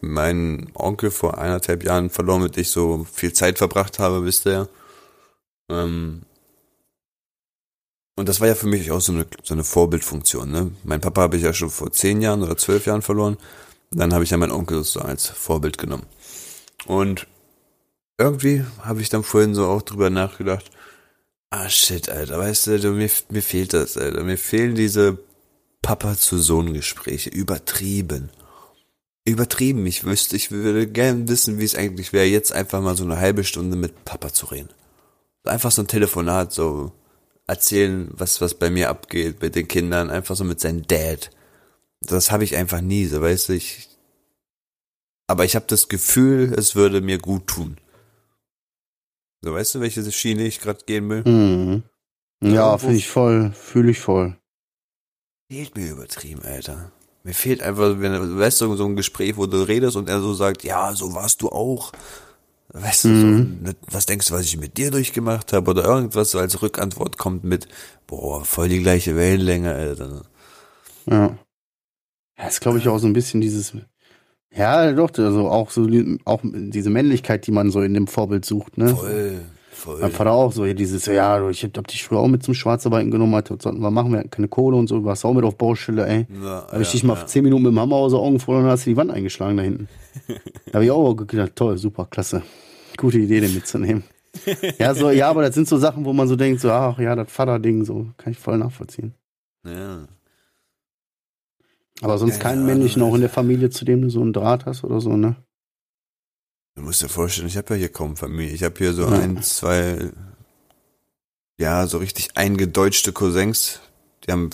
meinen Onkel vor eineinhalb Jahren verloren, mit dem ich so viel Zeit verbracht habe, wisst ihr. Ähm, und das war ja für mich auch so eine, so eine Vorbildfunktion. Ne? Mein Papa habe ich ja schon vor zehn Jahren oder zwölf Jahren verloren. Dann habe ich ja meinen Onkel so als Vorbild genommen. Und irgendwie habe ich dann vorhin so auch drüber nachgedacht, Ah, shit, Alter, weißt du, mir, mir fehlt das, Alter. Mir fehlen diese Papa-zu-Sohn-Gespräche. Übertrieben. Übertrieben. Ich wüsste, ich würde gern wissen, wie es eigentlich wäre, jetzt einfach mal so eine halbe Stunde mit Papa zu reden. Einfach so ein Telefonat, so erzählen, was, was bei mir abgeht, mit den Kindern, einfach so mit seinem Dad. Das habe ich einfach nie, so weißt du, ich. Aber ich habe das Gefühl, es würde mir gut tun. So, weißt du, welche Schiene ich gerade gehen will? Mhm. Ja, fühle ich voll, fühle ich voll. Fehlt mir übertrieben, Alter. Mir fehlt einfach, wenn du weißt du, so ein Gespräch, wo du redest und er so sagt, ja, so warst du auch. Weißt du, Mhm. so, was denkst du, was ich mit dir durchgemacht habe? Oder irgendwas so als Rückantwort kommt mit, boah, voll die gleiche Wellenlänge, Alter. Ja. Ja, ist glaube ich auch so ein bisschen dieses, ja, doch, also auch so, auch diese Männlichkeit, die man so in dem Vorbild sucht, ne? Voll, voll. Mein Vater auch so, hier dieses, ja, du, ich hab dich früher auch mit zum Schwarzarbeiten genommen, hat, was sollten wir machen, wir hatten keine Kohle und so, warst auch mit auf Baustelle, ey. Ja, Da hab ich ja, dich mal ja. zehn Minuten mit dem Hammer aus den Augen voll und hast du die Wand eingeschlagen da hinten. da habe ich auch gedacht, toll, super, klasse. Gute Idee, den mitzunehmen. ja, so, ja, aber das sind so Sachen, wo man so denkt, so, ach ja, das Vaterding, so, kann ich voll nachvollziehen. Ja. Aber sonst Ja, keinen ja, männlichen also- auch in der Familie, zu dem du so einen Draht hast oder so, ne? Du musst dir vorstellen, ich habe ja hier kaum Familie. Ich habe hier so Ja. ein, zwei, ja, so richtig eingedeutschte Cousins. Die haben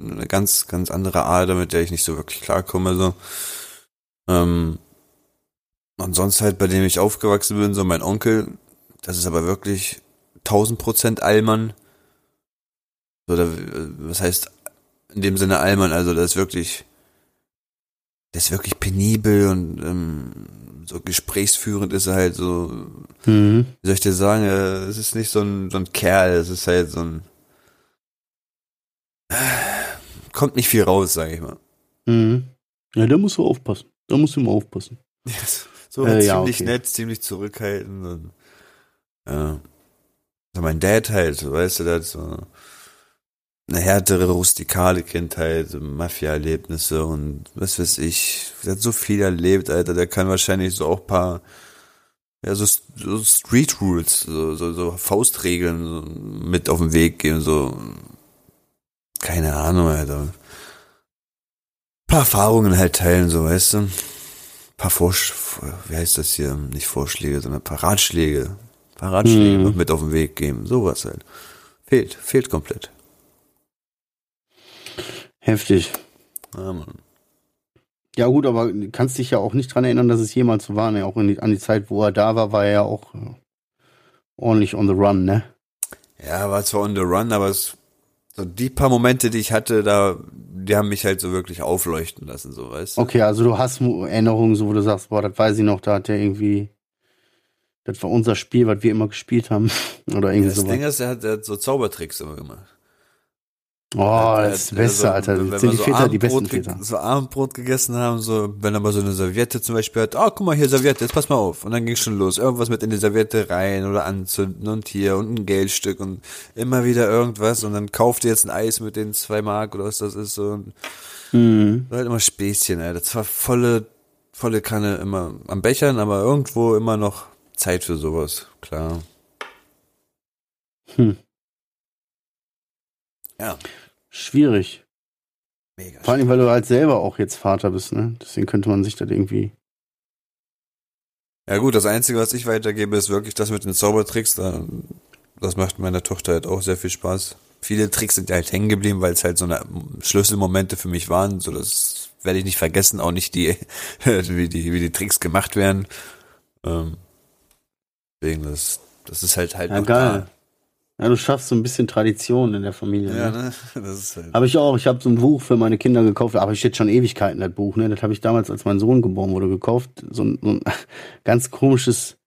eine ganz, ganz andere Ader, mit der ich nicht so wirklich klarkomme. So. Ähm, und sonst halt, bei dem ich aufgewachsen bin, so mein Onkel, das ist aber wirklich 1000 Prozent Allmann. Oder was heißt in dem Sinne Allmann, also das ist wirklich, das ist wirklich penibel und ähm, so gesprächsführend ist er halt so, Mhm. wie soll ich dir sagen, äh, es ist nicht so ein, so ein Kerl, es ist halt so ein, kommt nicht viel raus, sag ich mal. Mhm. Ja, da musst du aufpassen. Da musst du mal aufpassen. so Äh, ziemlich ja, okay. nett, ziemlich zurückhaltend und, ja. Also mein Dad halt, weißt du, der hat so eine härtere, rustikale Kindheit, Mafia-Erlebnisse und was weiß ich. Der hat so viel erlebt, Alter, der kann wahrscheinlich so auch paar, ja, so, so Street Rules, so, so, so Faustregeln so mit auf den Weg geben, so, keine Ahnung, Alter. paar Erfahrungen halt teilen, so, weißt du. paar Vorsch wie heißt das hier? Nicht Vorschläge, sondern paar Ratschläge. paar Ratschläge Mhm. mit auf den Weg geben. Sowas halt. Fehlt, fehlt komplett. Heftig. Ja, Mann. Ja gut, aber du kannst dich ja auch nicht dran erinnern, dass es jemals so war. Ne? Auch die, an die Zeit, wo er da war, war er ja auch äh, ordentlich on the run, ne? Ja, war zwar on the run, aber es, so die paar Momente, die ich hatte, da, die haben mich halt so wirklich aufleuchten lassen, so, weißt du? Okay, also du hast Erinnerungen, so wo du sagst, boah, das weiß ich noch, da hat der irgendwie, das war unser Spiel, was wir immer gespielt haben. Oder irgendwie Das sowas. Ding ist, er hat, er hat so Zaubertricks immer gemacht. Oh, das ist das Beste, also, Alter. wenn Das sind die so Väter die besten Abendbrot Väter. So Abendbrot gegessen haben, so, wenn er mal so eine Serviette zum Beispiel hat, ah, guck mal hier, Serviette, jetzt pass mal auf. Und dann ging schon los. Irgendwas mit in die Serviette rein oder anzünden und hier und ein Geldstück und immer wieder irgendwas und dann kauft ihr jetzt ein Eis mit den zwei Mark oder was das ist, so. Und Mhm. war halt immer Späßchen, ey. Das war volle, volle Kanne immer am Bechern, aber irgendwo immer noch Zeit für sowas, klar. Hm. Ja, Schwierig. mega. Vor allem, weil du halt selber auch jetzt Vater bist, ne? Deswegen könnte man sich das irgendwie. Ja gut, das Einzige, was ich weitergebe, ist wirklich das mit den Zaubertricks. Da, das macht meiner Tochter halt auch sehr viel Spaß. Viele Tricks sind halt hängen geblieben, weil es halt so eine Schlüsselmomente für mich waren. So das werde ich nicht vergessen, auch nicht die, wie die, wie die Tricks gemacht werden. Ähm, deswegen, das, das ist halt halt Ja, noch geil. Ja, du schaffst so ein bisschen Tradition in der Familie. Ja, ne? ne? Das ist halt. Habe ich auch. Ich habe so ein Buch für meine Kinder gekauft, aber ich jetzt schon Ewigkeiten, das Buch. Ne? Das habe ich damals, als mein Sohn geboren wurde, gekauft. So ein, so ein ganz komisches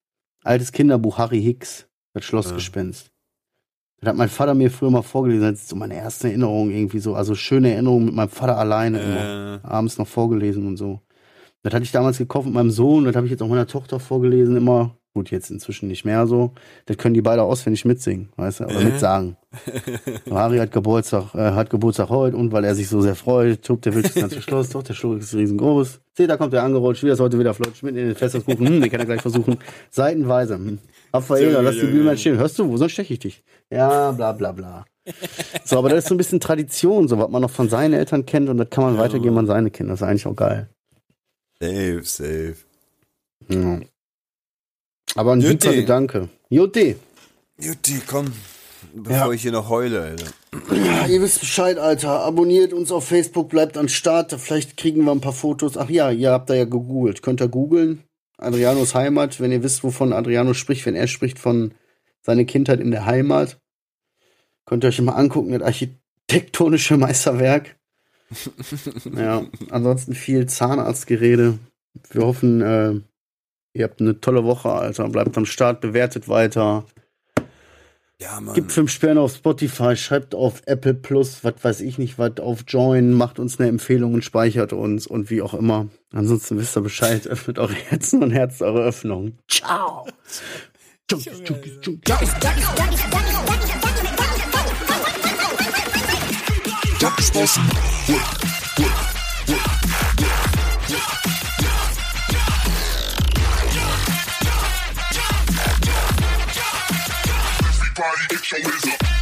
altes Kinderbuch, Harry Hicks, das Schlossgespenst. Das hat mein Vater mir früher mal vorgelesen. Das ist so meine erste Erinnerung irgendwie so. Also schöne Erinnerung mit meinem Vater alleine immer. Äh, Abends noch vorgelesen und so. Das hatte ich damals gekauft mit meinem Sohn. Das habe ich jetzt auch meiner Tochter vorgelesen immer. Gut, jetzt inzwischen nicht mehr so. Das können die beide auswendig mitsingen, weißt du, oder Äh. mitsagen. So, Harry hat Geburtstag, äh, hat Geburtstag heute und weil er sich so sehr freut, tobt der Wild das ganze Schloss, doch, der Schluck ist riesengroß. Seht, da kommt er angerollt, wie das heute wieder flott, mitten in den Festkuchen, hm, den kann er gleich versuchen. Seitenweise, hm. Raffaela, lass die Bühne mal stehen. Hörst du, wo sonst steche ich dich? Ja, bla, bla, bla. So, aber das ist so ein bisschen Tradition, so was man noch von seinen Eltern kennt und das kann man Ja. weitergeben an seine Kinder. Das ist eigentlich auch geil. safe, safe. Ja. Aber ein Jutti. super Gedanke. Jutti. Jutti, komm. Bevor Ja. ich hier noch heule, Alter. Ja, ihr wisst Bescheid, Alter. Abonniert uns auf Facebook, bleibt an Start. Vielleicht kriegen wir ein paar Fotos. Ach ja, ihr habt da ja gegoogelt. Könnt ihr googeln? Adrianos Heimat, wenn ihr wisst, wovon Adriano spricht, wenn er spricht von seiner Kindheit in der Heimat. Könnt ihr euch mal angucken, das architektonische Meisterwerk. ja, ansonsten viel Zahnarztgerede. Wir hoffen, äh, ihr habt eine tolle Woche, Alter. Bleibt am Start, bewertet weiter. Ja, Mann. Gibt fünf Sterne auf Spotify, schreibt auf Apple Plus, was weiß ich nicht, was auf Join, macht uns eine Empfehlung und speichert uns und wie auch immer. Ansonsten wisst ihr Bescheid, öffnet eure Herzen und Herz eure Öffnung. Ciao. body, get your whiz up.